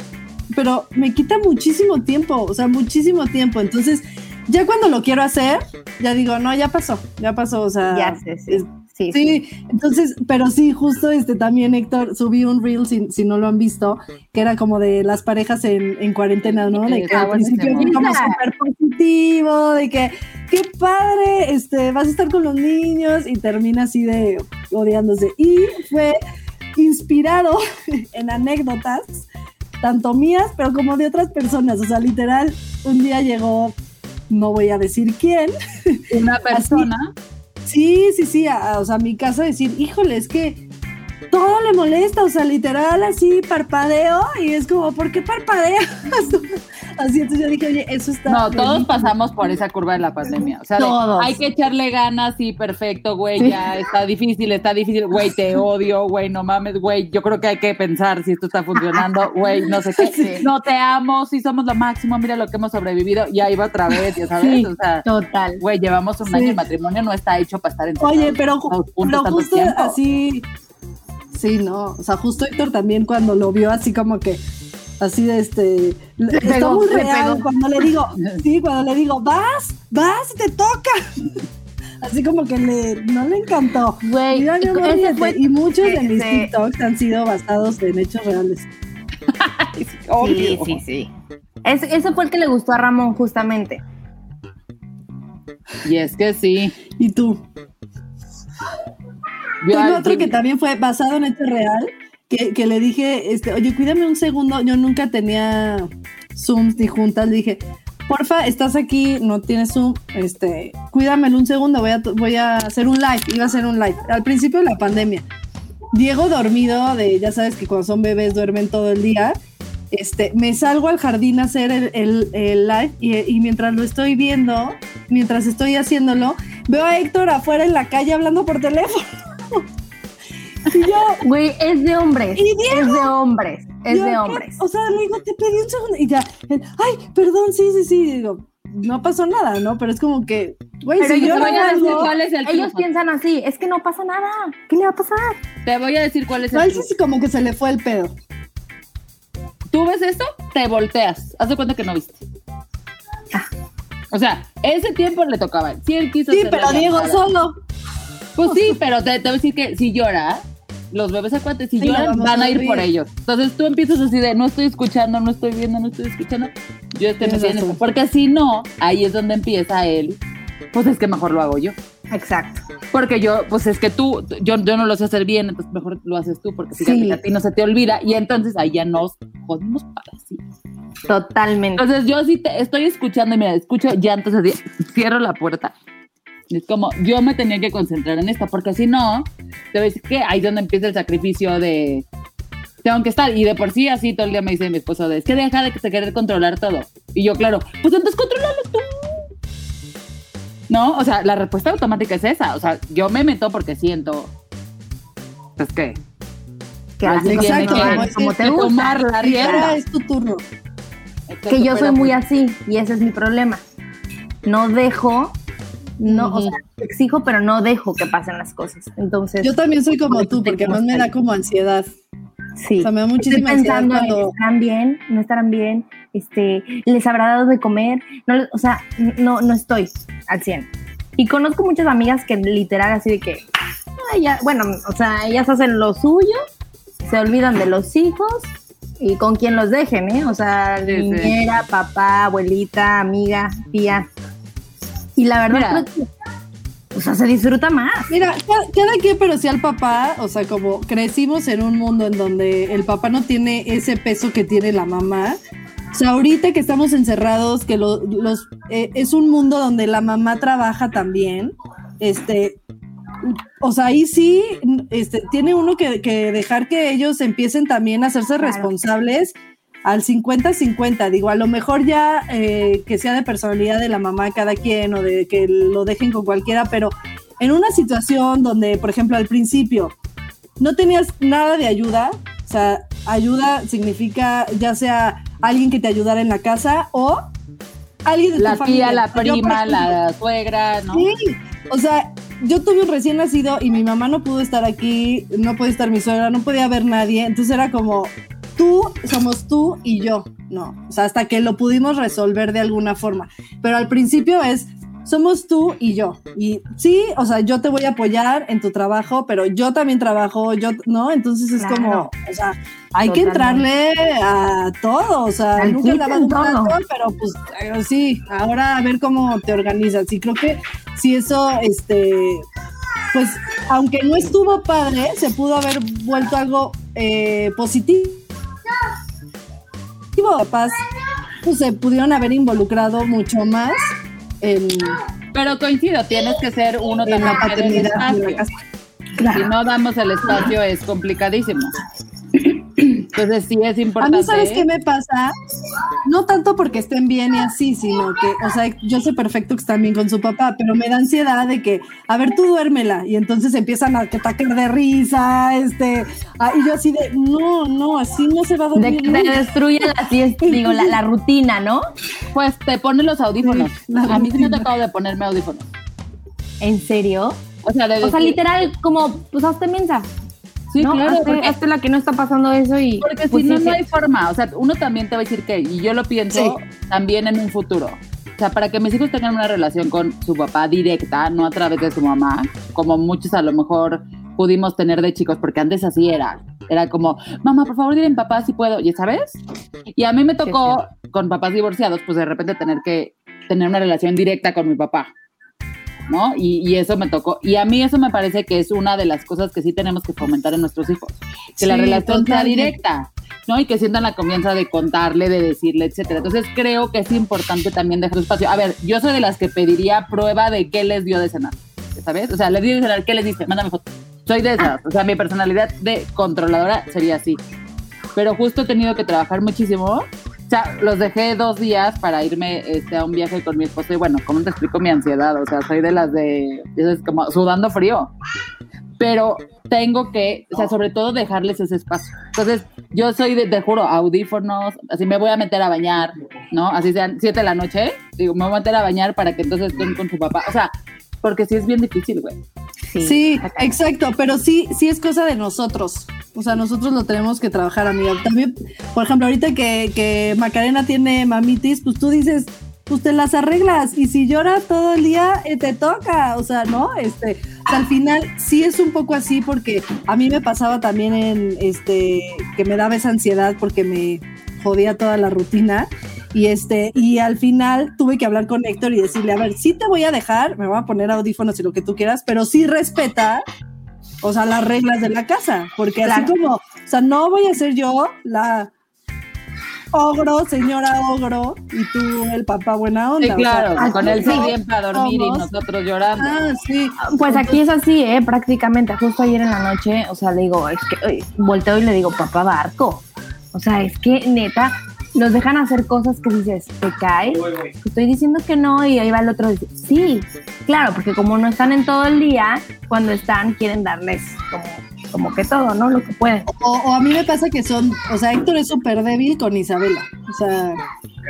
pero me quita muchísimo tiempo, o sea, muchísimo tiempo. Entonces, ya cuando lo quiero hacer, ya digo, no, ya pasó, ya pasó, o sea, ya sé, sí. es- sí, Sí, entonces, pero sí, justo este también, Héctor, subí un reel, si, si no lo han visto, que era como de las parejas en, en cuarentena, ¿no? De que al principio fue como súper positivo, de que qué padre, este, vas a estar con los niños y termina así de, odiándose. Y fue inspirado (laughs) en anécdotas, tanto mías, pero como de otras personas. O sea, literal, un día llegó, no voy a decir quién. Una (laughs) persona. Sí, sí, sí, a, o sea, a mi casa decir, híjole, es que todo le molesta, o sea, literal así parpadeo y es como, ¿por qué parpadeas? (laughs) así, entonces yo dije, oye, eso está... No, todos pasamos por esa curva de la pandemia. O sea, de, hay que echarle ganas, sí, perfecto, güey, ya está difícil, está difícil, güey, te (laughs) odio, güey, no mames, güey, yo creo que hay que pensar si esto está funcionando, güey, no sé qué. (laughs) No te amo, sí somos lo máximo, mira lo que hemos sobrevivido, y ahí va otra vez, ya sabes, Sí. o sea, Total. güey, llevamos un año, el matrimonio no está hecho para estar en Oye, pero, ju- justo tiempo. así, sí, no, o sea, justo Héctor también cuando lo vio así como que, así de este, le- está pegó, muy real pegó. cuando le digo, (laughs) sí, cuando le digo, vas, vas, te toca. Así como que le, no le encantó. Güey, ese fue- y muchos de mis ese- TikToks han sido basados en hechos reales. (laughs) Obvio. Sí, sí, sí. Ese, ese fue el que le gustó a Ramón, justamente. Y es que sí. ¿Y tú? Yo- Tengo otro que también fue basado en hecho real, que, que le dije, este, oye, cuídame un segundo, yo nunca tenía Zooms ni juntas, le dije, porfa, estás aquí, no tienes Zoom, este, cuídamelo un segundo, voy a, voy a hacer un live, iba a hacer un live, al principio de la pandemia. Diego dormido, de, ya sabes que cuando son bebés duermen todo el día, este, me salgo al jardín a hacer el, el- el live y, y mientras lo estoy viendo, mientras estoy haciéndolo, veo a Héctor afuera en la calle hablando por teléfono. Y yo, Güey, es de hombres. ¿Y Diego? Es de hombres. Es yo, de ¿qué? hombres. O sea, le digo, te pedí un segundo. Y ya, ay, perdón, sí, sí, sí. Digo, no pasó nada, ¿no? Pero es como que, güey, si yo yo te no voy a decir hago- cuál es el Ellos piensan así, es que no pasa nada. ¿Qué le va a pasar? Te voy a decir cuál es No, el él sí, como que se le fue el pedo. Tú ves esto, te volteas. Haz de cuenta que no viste. O sea, ese tiempo le tocaba. a él. Sí, él quiso Sí, pero Diego solo. Pues sí, pero te, te voy a decir que si llora, los bebés acuantes, si Sí, lo lloran, van a ir por ellos. Entonces tú empiezas así de no estoy escuchando, no estoy viendo, no estoy escuchando. Yo estoy razón. eso. Porque si no, ahí es donde empieza él. Pues es que mejor lo hago yo. Exacto. Porque yo, pues es que tú, yo, yo no lo sé hacer bien, entonces mejor lo haces tú, porque fíjate Sí. a ti no se te olvida, y entonces ahí ya nos jodimos para sí. Totalmente. Entonces yo sí te estoy escuchando y mira, escucho llantos así, cierro la puerta. Es como, yo me tenía que concentrar en esto, porque si no, te ves que ahí es donde empieza el sacrificio de tengo que estar. Y de por sí así todo el día me dice mi esposo de es que deja de que te querer controlar todo. Y yo, claro, pues entonces controlalo tú. No, o sea, la respuesta automática es esa. O sea, yo me meto porque siento. Pues que. que así Exacto, que- como te gusta. tomar la rienda. es tu turno. Que yo soy muy así y ese es mi problema. No dejo, no, o sea, exijo, pero no dejo que pasen las cosas. Entonces, Yo también soy como tú, porque más me da como ansiedad. sí. O sea, me da muchísima ansiedad pensando en, cuando... estarán bien, no estarán bien, este, les habrá dado de comer, no, o sea, no, no estoy al 100. Y conozco muchas amigas que literal así de que, "Ay, ya, bueno, o sea, ellas hacen lo suyo, se olvidan de los hijos y con quien los dejen, ¿eh? O sea, Sí, sí. niñera, papá, abuelita, amiga, tía. Y la verdad, Mira. o sea, se disfruta más. Mira, cada, cada quien, pero sí al papá, o sea, como crecimos en un mundo en donde el papá no tiene ese peso que tiene la mamá. O sea, ahorita que estamos encerrados, que lo- los eh, es un mundo donde la mamá trabaja también, este, o sea, ahí sí, este, tiene uno que, que dejar que ellos empiecen también a hacerse Claro. responsables al 50-50. Digo, a lo mejor ya eh, que sea de personalidad de la mamá cada quien o de que lo dejen con cualquiera, pero en una situación donde, por ejemplo, al principio no tenías nada de ayuda, o sea, ayuda significa ya sea alguien que te ayudara en la casa o alguien de La tu familia. tía, la prima, la suegra, ¿no? Sí, o sea, yo tuve un recién nacido y mi mamá no pudo estar aquí, no puede estar mi suegra, no podía ver nadie, entonces era como, tú, somos tú y yo, no, o sea, hasta que lo pudimos resolver de alguna forma, pero al principio es, somos tú y yo, y sí, o sea, yo te voy a apoyar en tu trabajo, pero yo también trabajo, yo, ¿no? Entonces es Claro. como, o sea, hay que Totalmente. entrarle a todo, o sea, Al nunca en un plato, pero pues eh, sí, ahora a ver cómo te organizas. Y creo que si eso, este, pues aunque no estuvo padre, se pudo haber vuelto algo eh, positivo. Capaz, pues, se pudieron haber involucrado mucho más en, Pero coincido, tienes que ser uno en la paternidad. la casa. Si no damos el espacio es complicadísimo. (clears throat) Entonces sí es A importante. mí, ¿sabes qué me pasa? No tanto porque estén bien y así, sino que, o sea, yo sé perfecto que están bien con su papá, pero me da ansiedad de que, a ver, tú duérmela, y entonces empiezan a atacar de risa, este, ah, y yo así de, no, no, así no se va a De dormir. que te nunca". destruye la siesta, digo, la, la rutina, ¿no? Pues te pones los audífonos. Sí, a mí sí me tocado de ponerme audífonos. ¿En serio? O sea, de O sea, literal, como, pues hazte mensa. Sí, ¿no? claro. hazte, porque- hazte la que no está pasando eso y. Porque pues, si no, sí, no sí. hay forma. O sea, uno también te va a decir que, y yo lo pienso también en un futuro. O sea, para que mis hijos tengan una relación con su papá directa, no a través de su mamá, como muchos a lo mejor pudimos tener de chicos, porque antes así era. Era como, mamá, por favor, dile a mi papá si puedo, ¿y sabes? Y a mí me tocó, con papás divorciados, pues de repente tener que tener una relación directa con mi papá. ¿No? Y, y eso me tocó. Y a mí eso me parece que es una de las cosas que sí tenemos que fomentar en nuestros hijos. Que la relación sea directa, ¿no? Y que sientan la confianza de contarle, de decirle, etcétera. Entonces creo que es importante también dejar espacio. A ver, yo soy de las que pediría prueba de qué les dio de cenar, ¿sabes? O sea, les dio de cenar, ¿qué les dice? Mándame foto. Soy de esas. O sea, mi personalidad de controladora sería así. Pero justo he tenido que trabajar muchísimo. O sea, los dejé dos días para irme este, a un viaje con mi esposo y bueno, ¿cómo te explico mi ansiedad? O sea, soy de las de, es como sudando frío. Pero tengo que, o sea, sobre todo dejarles ese espacio. Entonces, yo soy, de, te juro, audífonos, así me voy a meter a bañar, ¿no? Así sean siete de la noche, digo, me voy a meter a bañar para que entonces estén con su papá. O sea, porque sí es bien difícil, güey. Sí, exacto, pero sí, sí es cosa de nosotros. O sea, nosotros lo tenemos que trabajar, amiga. También, por ejemplo, ahorita que, que Macarena tiene mamitis, pues tú dices, pues te las arreglas. Y si llora todo el día, eh, te toca. O sea, ¿no? Este, o sea, al final sí es un poco así porque a mí me pasaba también en este, que me daba esa ansiedad porque me jodía toda la rutina. Y este, y al final tuve que hablar con Héctor y decirle, a ver, sí te voy a dejar, me voy a poner audífonos y lo que tú quieras, pero sí respeta, o sea, las reglas de la casa, porque así Claro. como, o sea, no voy a ser yo la ogro, señora ogro, y tú el papá buena onda. Sí, o sea, claro, así con él sí bien para dormir y nosotros llorando. Ah, sí. Pues aquí es así, ¿eh? Prácticamente. Justo ayer en la noche, o sea, le digo, es que ay, volteo y le digo, papá barco. O sea, es que neta, nos dejan hacer cosas que dices, ¿te cae? Estoy diciendo que no y ahí va el otro dice, sí, claro, porque como no están en todo el día, cuando están quieren darles como, como que todo, ¿no? Lo que pueden. O, o a mí me pasa que son, o sea, Héctor es súper débil con Isabela. O sea,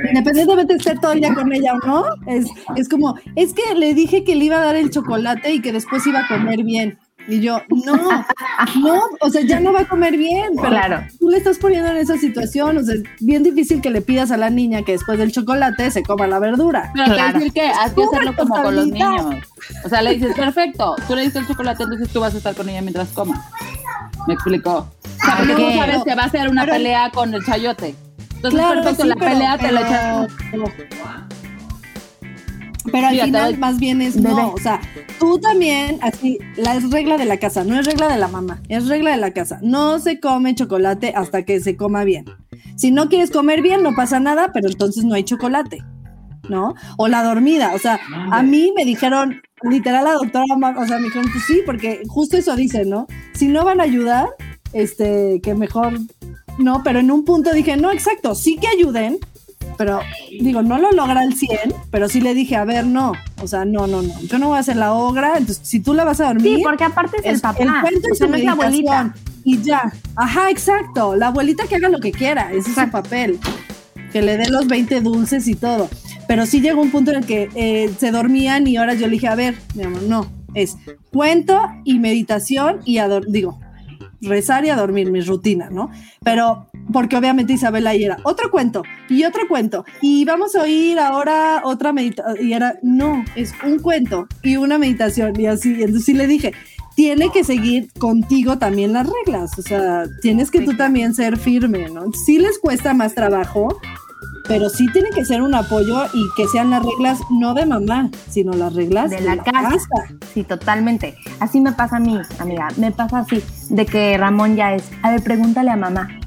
independientemente de estar todo el día con ella o no, es, es como, es que le dije que le iba a dar el chocolate y que después iba a comer bien. Y yo, no, no, o sea, ya no va a comer bien, pero Claro. tú le estás poniendo en esa situación, o sea, es bien difícil que le pidas a la niña que después del chocolate se coma la verdura. Pero Claro. decir que hay que hacerlo como con los niños. O sea, le dices, perfecto, tú le diste el chocolate, entonces tú vas a estar con ella mientras coma. ¿Me explicó? O sea, porque sabes que va a ser una Pero- pelea con el chayote. Entonces, Claro, perfecto, sí, la pero- pelea te la pero- echas. Pero al final más bien es bebé. no, o sea, tú también, así, la es regla de la casa, no es regla de la mamá, es regla de la casa. No se come chocolate hasta que se coma bien. Si no quieres comer bien, no pasa nada, pero entonces no hay chocolate, ¿no? O la dormida, o sea, a mí me dijeron, literal la doctora, o sea, me dijeron, pues sí, porque justo eso dice, ¿no? Si no van a ayudar, este, que mejor, no, pero en un punto dije, no, exacto, sí que ayuden, pero digo, no lo logra al 100, pero sí le dije, a ver, no, o sea, no, no, no, yo no voy a hacer la obra, entonces si tú la vas a dormir, Sí, porque aparte es, el papá. cuento o sea, no es la abuelita. y ya, ajá, exacto, la abuelita que haga lo que quiera, ese es su papel, que le dé los 20 dulces y todo, pero sí llegó un punto en el que eh, se dormían y ahora yo le dije, a ver, mi amor, no, es cuento y meditación y digo, rezar y a dormir, mi rutina, ¿no? Pero porque obviamente Isabela ahí era otro cuento y otro cuento y vamos a oír ahora otra meditación y era, no, es un cuento y una meditación y así, entonces sí le dije, tiene que seguir contigo también las reglas, o sea, tienes que tú también ser firme, ¿no? Sí les cuesta más trabajo, pero sí tiene que ser un apoyo y que sean las reglas no de mamá, sino las reglas de la, casa. Sí, totalmente. Así me pasa a mí, amiga. Me pasa así, de que Ramón ya es, a ver, pregúntale a mamá.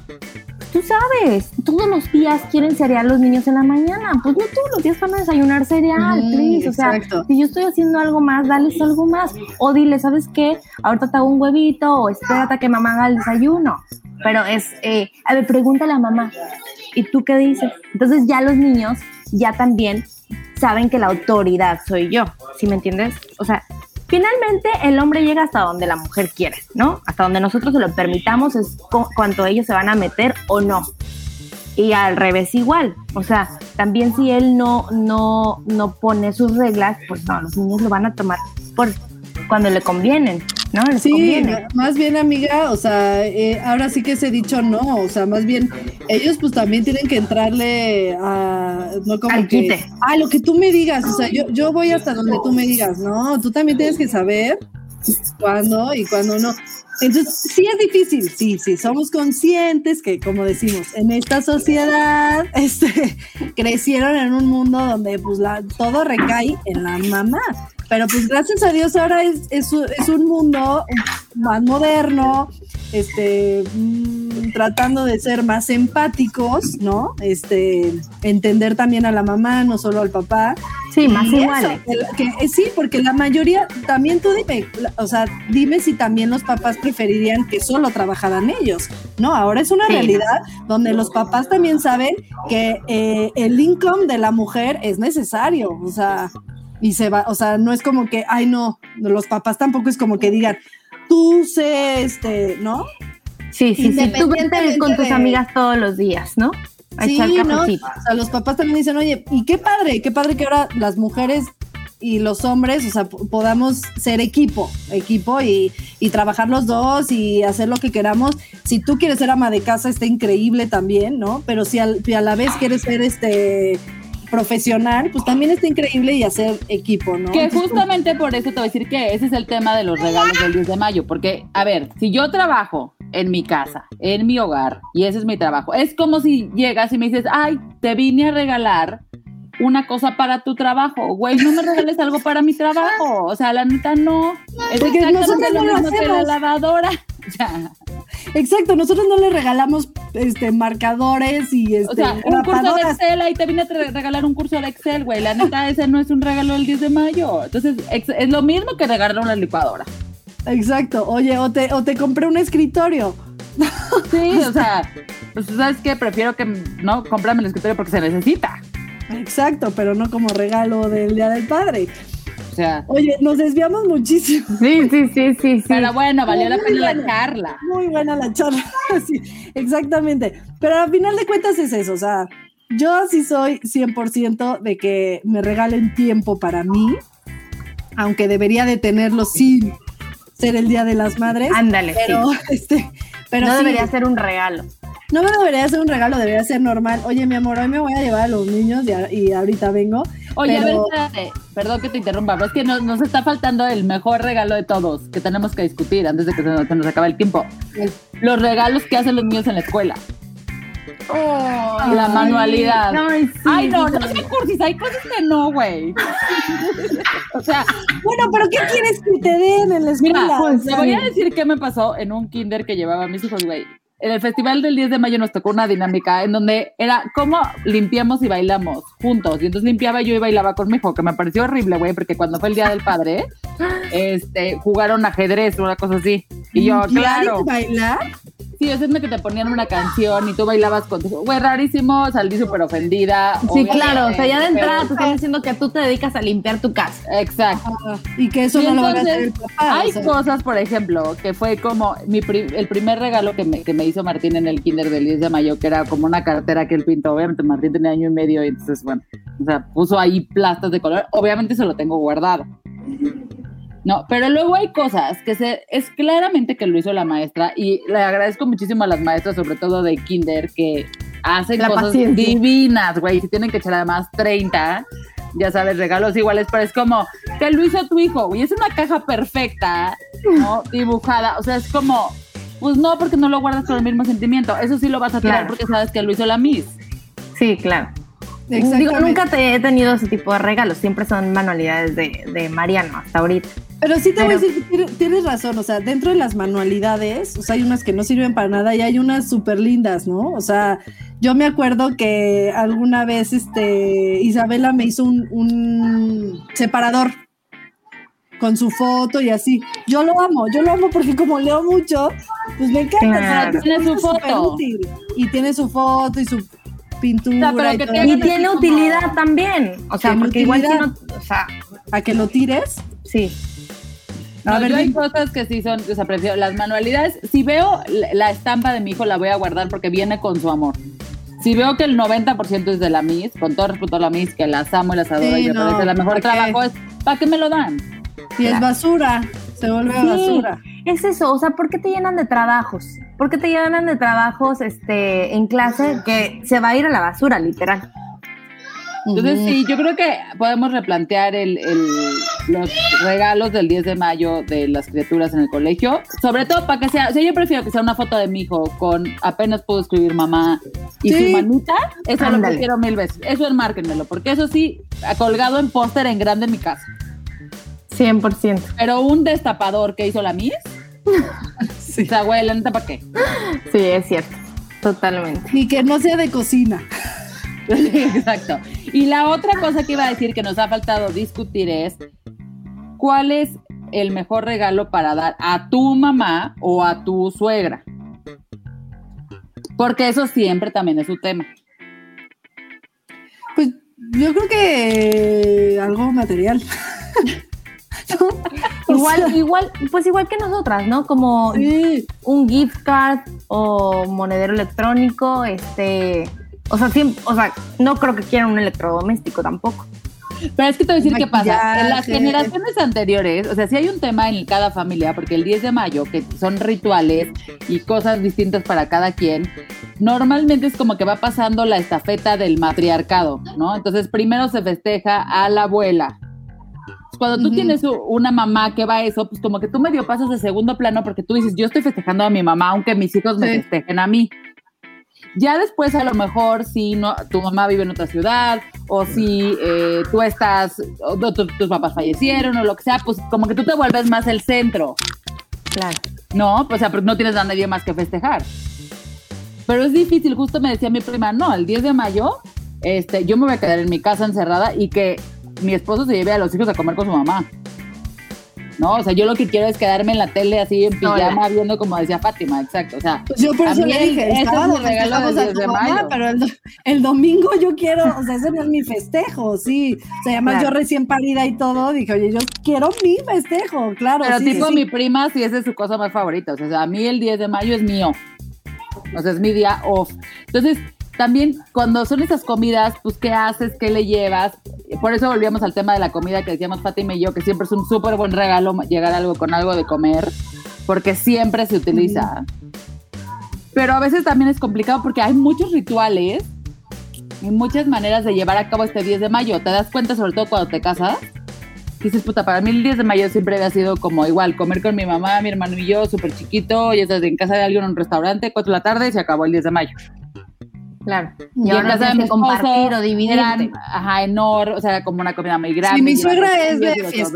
Tú sabes, todos los días quieren cereal los niños en la mañana. Pues no todos los días van a desayunar cereal, please. O sea, exacto. si yo estoy haciendo algo más, dales algo más. O dile, ¿sabes qué? Ahorita te hago un huevito o espérate a que mamá haga el desayuno. Pero es, eh, a ver, pregúntale a mamá. ¿Y tú qué dices? Entonces ya los niños ya también saben que la autoridad soy yo, ¿sí me entiendes? O sea, finalmente el hombre llega hasta donde la mujer quiere, ¿no? Hasta donde nosotros se lo permitamos es cu- cuánto ellos se van a meter o no. Y al revés igual, o sea, también si él no, no, no pone sus reglas, pues no, los niños lo van a tomar por cuando le convienen, ¿no? Les Sí, conviene. más bien amiga, o sea, eh, ahora sí que ese dicho no, o sea, más bien ellos pues también tienen que entrarle a, no como Al que, quite. a lo que tú me digas, o sea, yo, yo voy hasta donde tú me digas, no, tú también tienes que saber cuándo y cuándo no. Entonces, sí es difícil, sí, sí, somos conscientes que, como decimos, en esta sociedad, este, (laughs) crecieron en un mundo donde pues la, todo recae en la mamá. Pero pues gracias a Dios ahora es, es, es un mundo más moderno, este, mm, tratando de ser más empáticos, ¿no? Este, entender también a la mamá, no solo al papá. Sí, más iguales. eh, sí, porque la mayoría, también tú dime, o sea, dime si también los papás preferirían que solo trabajaran ellos. No, ahora es una Sí. realidad donde los papás también saben que eh, el income de la mujer es necesario, o sea, y se va, o sea, no es como que, ay, no, los papás tampoco es como que digan, tú sé, este, ¿no? Sí, sí, sí. Tú vente con tus de- amigas todos los días, ¿no? A Sí, echar ¿no? O sea, los papás también dicen, oye, y qué padre, qué padre que ahora las mujeres y los hombres, o sea, po- podamos ser equipo, equipo y, y trabajar los dos y hacer lo que queramos. Si tú quieres ser ama de casa, está increíble también, ¿no? Pero si, al- si a la vez quieres ser este profesional, pues también está increíble y hacer equipo, ¿no? Que justamente por eso te voy a decir que ese es el tema de los regalos del 10 de mayo, porque, a ver, si yo trabajo en mi casa, en mi hogar, y ese es mi trabajo, es como si llegas y me dices, ay, te vine a regalar una cosa para tu trabajo, güey, no me regales algo para mi trabajo, o sea, la neta no, es Porque exactamente nosotros lo no que la lavadora, sea, Exacto, nosotros no le regalamos este marcadores y este o sea, un curso de. Excel, ahí te vine a regalar un curso de Excel, güey, la neta ese no es un regalo del 10 de mayo, entonces es lo mismo que regalar una licuadora. Exacto, oye, o te, o te compré un escritorio. Sí, (laughs) o sea, pues sabes qué, prefiero que no cómprame el escritorio porque se necesita. Exacto, pero no como regalo del Día del Padre. O sea, Oye, nos desviamos muchísimo. Sí, sí, sí, sí, sí. pero bueno, valió la pena la charla. Muy buena la charla. (laughs) Sí, exactamente. Pero al final de cuentas es eso. O sea, yo sí soy 100% de que me regalen tiempo para mí, aunque debería de tenerlo sin ser el Día de las Madres. Ándale, Pero, sí. (laughs) este, pero no sí, debería ser un regalo. No me debería ser un regalo, debería ser normal. Oye, mi amor, hoy me voy a llevar a los niños y, a- y ahorita vengo. Oye, a ver, espérate, perdón que te interrumpa, pero es que nos, nos está faltando el mejor regalo de todos que tenemos que discutir antes de que se nos, se nos acabe el tiempo. Los regalos que hacen los niños en la escuela. la manualidad. Ay, sí, Ay, no, sí, no sí. sean cursis, hay cosas que no, güey. (laughs) o sea, Bueno, pero ¿qué quieres que te den en la escuela? Mira, O te voy a decir qué me pasó en un kinder que llevaba a mis hijos, güey. En el festival del 10 de mayo nos tocó una dinámica en donde era cómo limpiamos y bailamos juntos. Y entonces limpiaba yo y bailaba con mi hijo, que me pareció horrible, güey, porque cuando fue el día del padre, (gasps) este, jugaron ajedrez o una cosa así. Y yo, ¿limpiar y claro. bailar? Sí, es que te ponían una canción y tú bailabas con tu Güey, rarísimo, salí súper ofendida. Sí, claro, o sea, ya de entrada pero- te están diciendo que tú te dedicas a limpiar tu casa. Exacto. Ah, y que eso Y no lo van a hacer el entonces, papá. Hay o sea. cosas, por ejemplo, que fue como mi pri- el primer regalo que me, que me hizo Martín en el kinder del 10 de mayo, que era como una cartera que él pintó. Obviamente Martín tenía año y medio y entonces, bueno, o sea, puso ahí plastas de color. Obviamente se lo tengo guardado. No, pero luego hay cosas que se, es claramente que lo hizo la maestra y le agradezco muchísimo a las maestras, sobre todo de kinder, que hacen La cosas paciencia. divinas, güey. Si tienen que echar además 30, ya sabes, regalos iguales, pero es como, te lo hizo tu hijo, güey. Es una caja perfecta, ¿no? (laughs) Dibujada. O sea, es como, pues no, porque no lo guardas con el mismo sentimiento. Eso sí lo vas a tirar Claro. porque sabes que lo hizo la Miss. Sí, claro. Digo, nunca te he tenido ese tipo de regalos, siempre son manualidades de, de Mariano hasta ahorita. Pero sí te voy a decir, que tiene- tienes razón, o sea, dentro de las manualidades, o sea, hay unas que no sirven para nada y hay unas súper lindas, ¿no? O sea, yo me acuerdo que alguna vez, este, Isabela me hizo un, un separador con su foto y así. Yo lo amo, yo lo amo porque como leo mucho, pues me encanta. Claro. o sea, Tiene su foto. útil. Y tiene su foto y su pintura. O sea, y todo. Y tiene como- utilidad también. O sea, porque igual si no, o sea, A que lo tires. sí. No, A ver, yo hay cosas que sí son, o sea, prefiero las manualidades. Si veo la- estampa de mi hijo, la voy a guardar porque viene con su amor. Si veo que el 90% es de la Miss, con todo respeto a la Miss, que las amo y las adoro Sí, y me no, parece la mejor trabajo, es ¿para qué me lo dan? Y es basura, se vuelve Sí, basura. es eso, o sea, ¿por qué te llenan de trabajos? ¿Por qué te llenan de trabajos este, en clase que se va a ir a la basura, literal? Entonces, sí, yo creo que podemos replantear el, el- los regalos del 10 de mayo de las criaturas en el colegio. Sobre todo para que sea, o sea, yo prefiero que sea una foto de mi hijo con apenas puedo escribir mamá y Sí. su manita. Eso lo Ándale. prefiero mil veces. Eso enmárquenmelo, porque eso sí, ha colgado en póster en grande en mi casa. 100%. Pero un destapador que hizo la Miss, (laughs) Sí. o sea, güey, la neta, ¿para qué? Sí, es cierto. Totalmente. Y que no sea de cocina. (laughs) Exacto. Y la otra cosa que iba a decir que nos ha faltado discutir es cuál es el mejor regalo para dar a tu mamá o a tu suegra. Porque eso siempre también es su tema. Pues yo creo que algo material. (laughs) (laughs) Igual, sea, igual, pues igual que nosotras, ¿no? Como sí, un gift card o monedero electrónico, este, o sea, siem- o sea, no creo que quieran un electrodoméstico tampoco. Pero es que te voy a decir qué pasa. En las generaciones anteriores, o sea, sí hay un tema en cada familia, porque el 10 de mayo, que son rituales y cosas distintas para cada quien, normalmente es como que va pasando la estafeta del matriarcado, ¿no? Entonces, primero se festeja a la abuela. Cuando tú Ujú. tienes u- una mamá que va a eso, pues como que tú medio pasas de segundo plano porque tú dices, yo estoy festejando a mi mamá, aunque mis hijos me festejen a mí. Ya después, a lo mejor, si no, tu mamá vive en otra ciudad, o si eh, tú estás, o tu- tu- tus papás fallecieron, o lo que sea, pues como que tú te vuelves más el centro, Claro. ¿no? Pues, o sea, no tienes a nadie más que festejar. Pero es difícil, justo me decía mi prima, no, el 10 de mayo, este, yo me voy a quedar en mi casa encerrada y que mi esposo se lleve a los hijos a comer con su mamá. No, o sea, yo lo que quiero es quedarme en la tele así en pijama viendo como decía Fátima, exacto. O sea, pues yo por eso le dije, el ese es sábado mi regalo festejamos del a 10 tu de mamá, mayo. pero el, do- el domingo yo quiero, o sea, ese no es mi festejo, sí. O sea, además Claro. yo recién parida y todo, dije, oye, yo quiero mi festejo, claro. Pero sí, tipo sí. mi prima sí esa es su cosa más favorita. O sea, a mí el 10 de mayo es mío. O sea, es mi día off. Entonces, también cuando son esas comidas, pues, ¿qué haces? ¿Qué le llevas? Por eso volvíamos al tema de la comida que decíamos Fátima y yo, que siempre es un súper buen regalo llegar algo con algo de comer, porque siempre se utiliza. Pero a veces también es complicado porque hay muchos rituales y muchas maneras de llevar a cabo este 10 de mayo. ¿Te das cuenta, sobre todo cuando te casas? Dices, puta, para mí el 10 de mayo siempre había sido como igual, comer con mi mamá, mi hermano y yo, súper chiquito, ya sabes, en casa de alguien en un restaurante, 4 de la tarde, y se acabó el 10 de mayo. Claro. Y, Y en ahora casa de mi que compartir esposo, o dividirte. eran, ajá, enorme, o sea, como una comida muy grande. mi llevan suegra es de tíos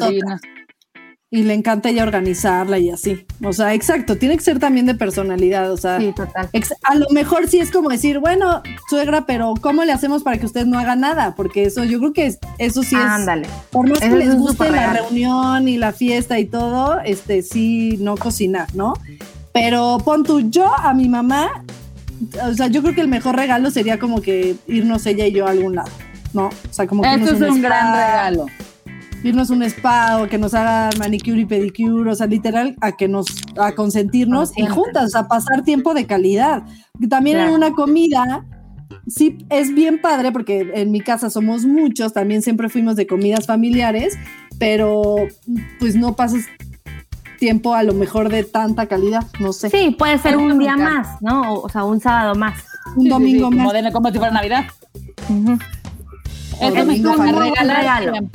y le encanta ella organizarla y así. O sea, exacto, tiene que ser también de personalidad, o sea. Sí, total. ex- A lo mejor sí es como decir, bueno, suegra, pero ¿cómo le hacemos para que usted no haga nada? Porque eso, yo creo que es- eso sí es, Ándale. por más que les guste la reunión y la fiesta y todo, este sí, no cocinar, ¿no? Pero pon tú, yo a mi mamá, o sea, yo creo que el mejor regalo sería como que irnos ella y yo a algún lado, ¿no? O sea, como que Eso es un spa, gran regalo. irnos a un spa o que nos haga manicure y pedicure, o sea, literal, a que nos, a consentirnos y juntas, a pasar tiempo de calidad. También en una comida, sí, es bien padre, porque en mi casa somos muchos, también siempre fuimos de comidas familiares, pero pues no pasas tiempo a lo mejor de tanta calidad, no sé, Sí, puede ser un día más, ¿no? O, o sea, un sábado más. un Sí, sí, domingo sí, más. Como, de- como si fuera Navidad. Domingo encanta, familiar. regalar Regalo.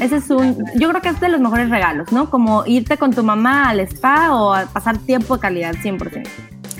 Ese es un, yo creo que es de los mejores regalos, ¿no? Como irte con tu mamá al spa o a pasar tiempo de calidad, 100%.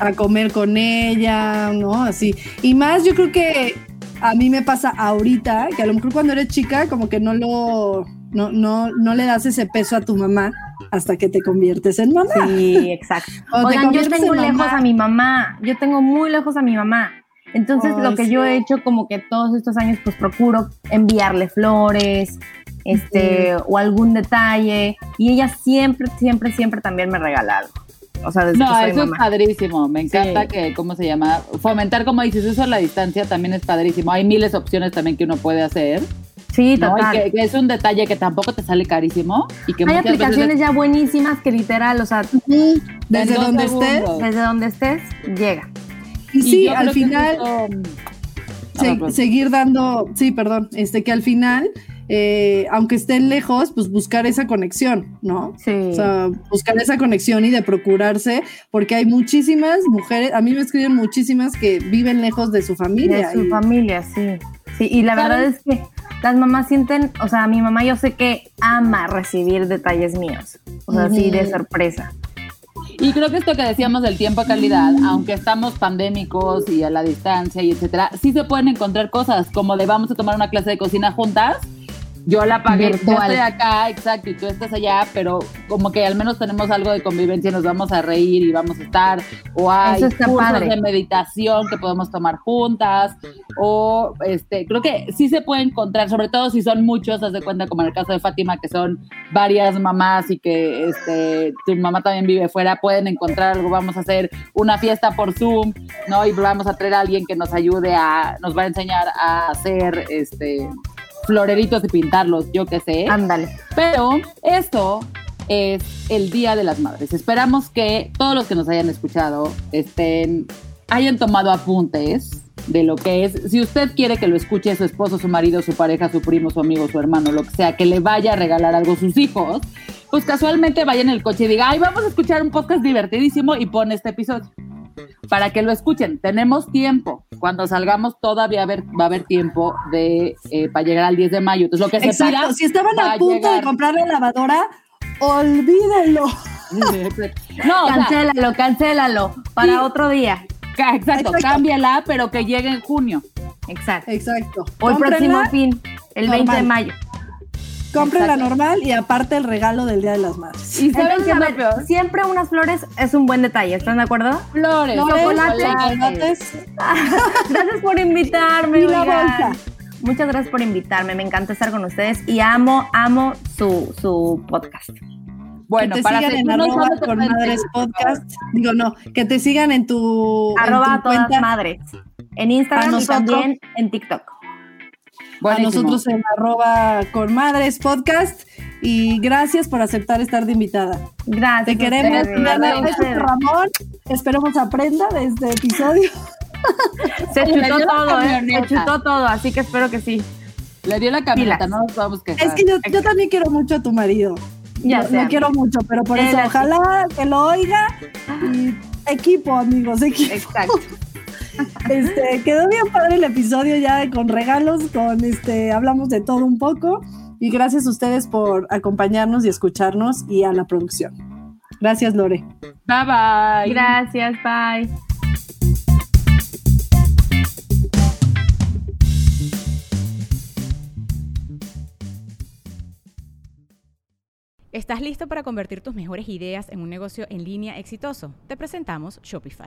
a comer con ella, ¿no? Así. Y más, yo creo que a mí me pasa ahorita, que a lo mejor cuando eres chica, como que no lo, no, no, no le das ese peso a tu mamá hasta que te conviertes en mamá. Sí, exacto. (laughs) O Oigan, yo tengo en lejos mamá. a mi mamá. Yo tengo muy lejos a mi mamá. Entonces, lo que sí. yo he hecho como que todos estos años, pues procuro enviarle flores, este, o algún detalle. Y ella siempre, siempre, siempre también me regala algo. O sea, desde No, que soy eso es padrísimo. Me encanta Sí. que, ¿cómo se llama? Fomentar, como dices, eso a la distancia también es padrísimo. Hay miles de opciones también que uno puede hacer. Sí, ¿no? total. Y que, que es un detalle que tampoco te sale carísimo. Y que Hay veces aplicaciones ya buenísimas que literal, o sea, Desde en dos donde estés. desde donde estés, llega. Y Y sí, al final, se- Ah, seguir dando, sí, perdón, este que al final, eh, aunque estén lejos, pues buscar esa conexión, ¿no? Sí. O sea, buscar esa conexión y de procurarse, porque hay muchísimas mujeres, a mí me escriben muchísimas que viven lejos de su familia. De su y- familia, sí. Sí, y la ¿Saben? verdad es que las mamás sienten, o sea, mi mamá yo sé que ama recibir detalles míos. O sea, sí, de sorpresa. Y creo que esto que decíamos del tiempo a calidad, aunque estamos pandémicos y a la distancia y etcétera, sí se pueden encontrar cosas como de vamos a tomar una clase de cocina juntas. Yo la pagué, yo Virtual. estoy acá, exacto, y tú estás allá, pero como que al menos tenemos algo de convivencia y nos vamos a reír y vamos a estar, o hay cursos padre. de meditación que podemos tomar juntas, o este, creo que sí se puede encontrar, sobre todo si son muchos, haz de cuenta como en el caso de Fátima, que son varias mamás y que este, tu mamá también vive fuera, pueden encontrar algo, vamos a hacer una fiesta por Zoom, ¿no? Y vamos a traer a alguien que nos ayude a, nos va a enseñar a hacer este floreritos y pintarlos, yo qué sé. Ándale. Pero esto es el Día de las Madres. Esperamos que todos los que nos hayan escuchado estén, hayan tomado apuntes de lo que es. Si usted quiere que lo escuche su esposo, su marido, su pareja, su primo, su amigo, su hermano, lo que sea, que le vaya a regalar algo a sus hijos, pues casualmente vaya en el coche y diga, ay, vamos a escuchar un podcast divertidísimo y pone este episodio. Para que lo escuchen, tenemos tiempo. Cuando salgamos todavía haber- va a haber tiempo de eh, para llegar al 10 de mayo. Entonces lo que se Exacto, pida, si estaban a punto de comprar la lavadora, olvídenlo. (laughs) No, o sea, cancélalo, cancélalo. Para Sí. otro día. exacto, Exacto. cámbiala, pero que llegue en junio. Exacto. Exacto. O el próximo fin, el 20 de normal. mayo. Cómprenla Exacto. normal y aparte el regalo del Día de las Madres. Y saben ver, peor? siempre unas flores es un buen detalle, ¿están de acuerdo? Flores, Flores, chocolates. chocolates. (laughs) Gracias por invitarme. Y la oigan. bolsa. Muchas gracias por invitarme. Me encanta estar con ustedes y amo, amo su, su podcast. Bueno, que te para sigan en arroba ¿dónde te con madres podcast. Digo, no, que te sigan en tu, en Arroba tu todas cuenta, madres. En Instagram y también en TikTok. A Buenísimo. nosotros en arroba con madres podcast. Y gracias por aceptar estar de invitada. Gracias. Te queremos, Ramón. Esperemos aprenda de este episodio. (laughs) Se (laughs) chutó todo, ¿eh? Se chutó todo, así que espero que sí. Le dio la camioneta, no nos vamos a. Es que yo, yo también quiero mucho a tu marido. Ya Lo- lo quiero mucho, pero por Él eso así. ojalá que lo oiga. Y equipo, amigos, equipo. Exacto. (laughs) Este, quedó bien padre el episodio ya con regalos, con este, hablamos de todo un poco. Y gracias a ustedes por acompañarnos y escucharnos y a la producción. Gracias, Lore. Bye bye. Gracias, bye. ¿Estás listo para convertir tus mejores ideas en un negocio en línea exitoso? Te presentamos Shopify.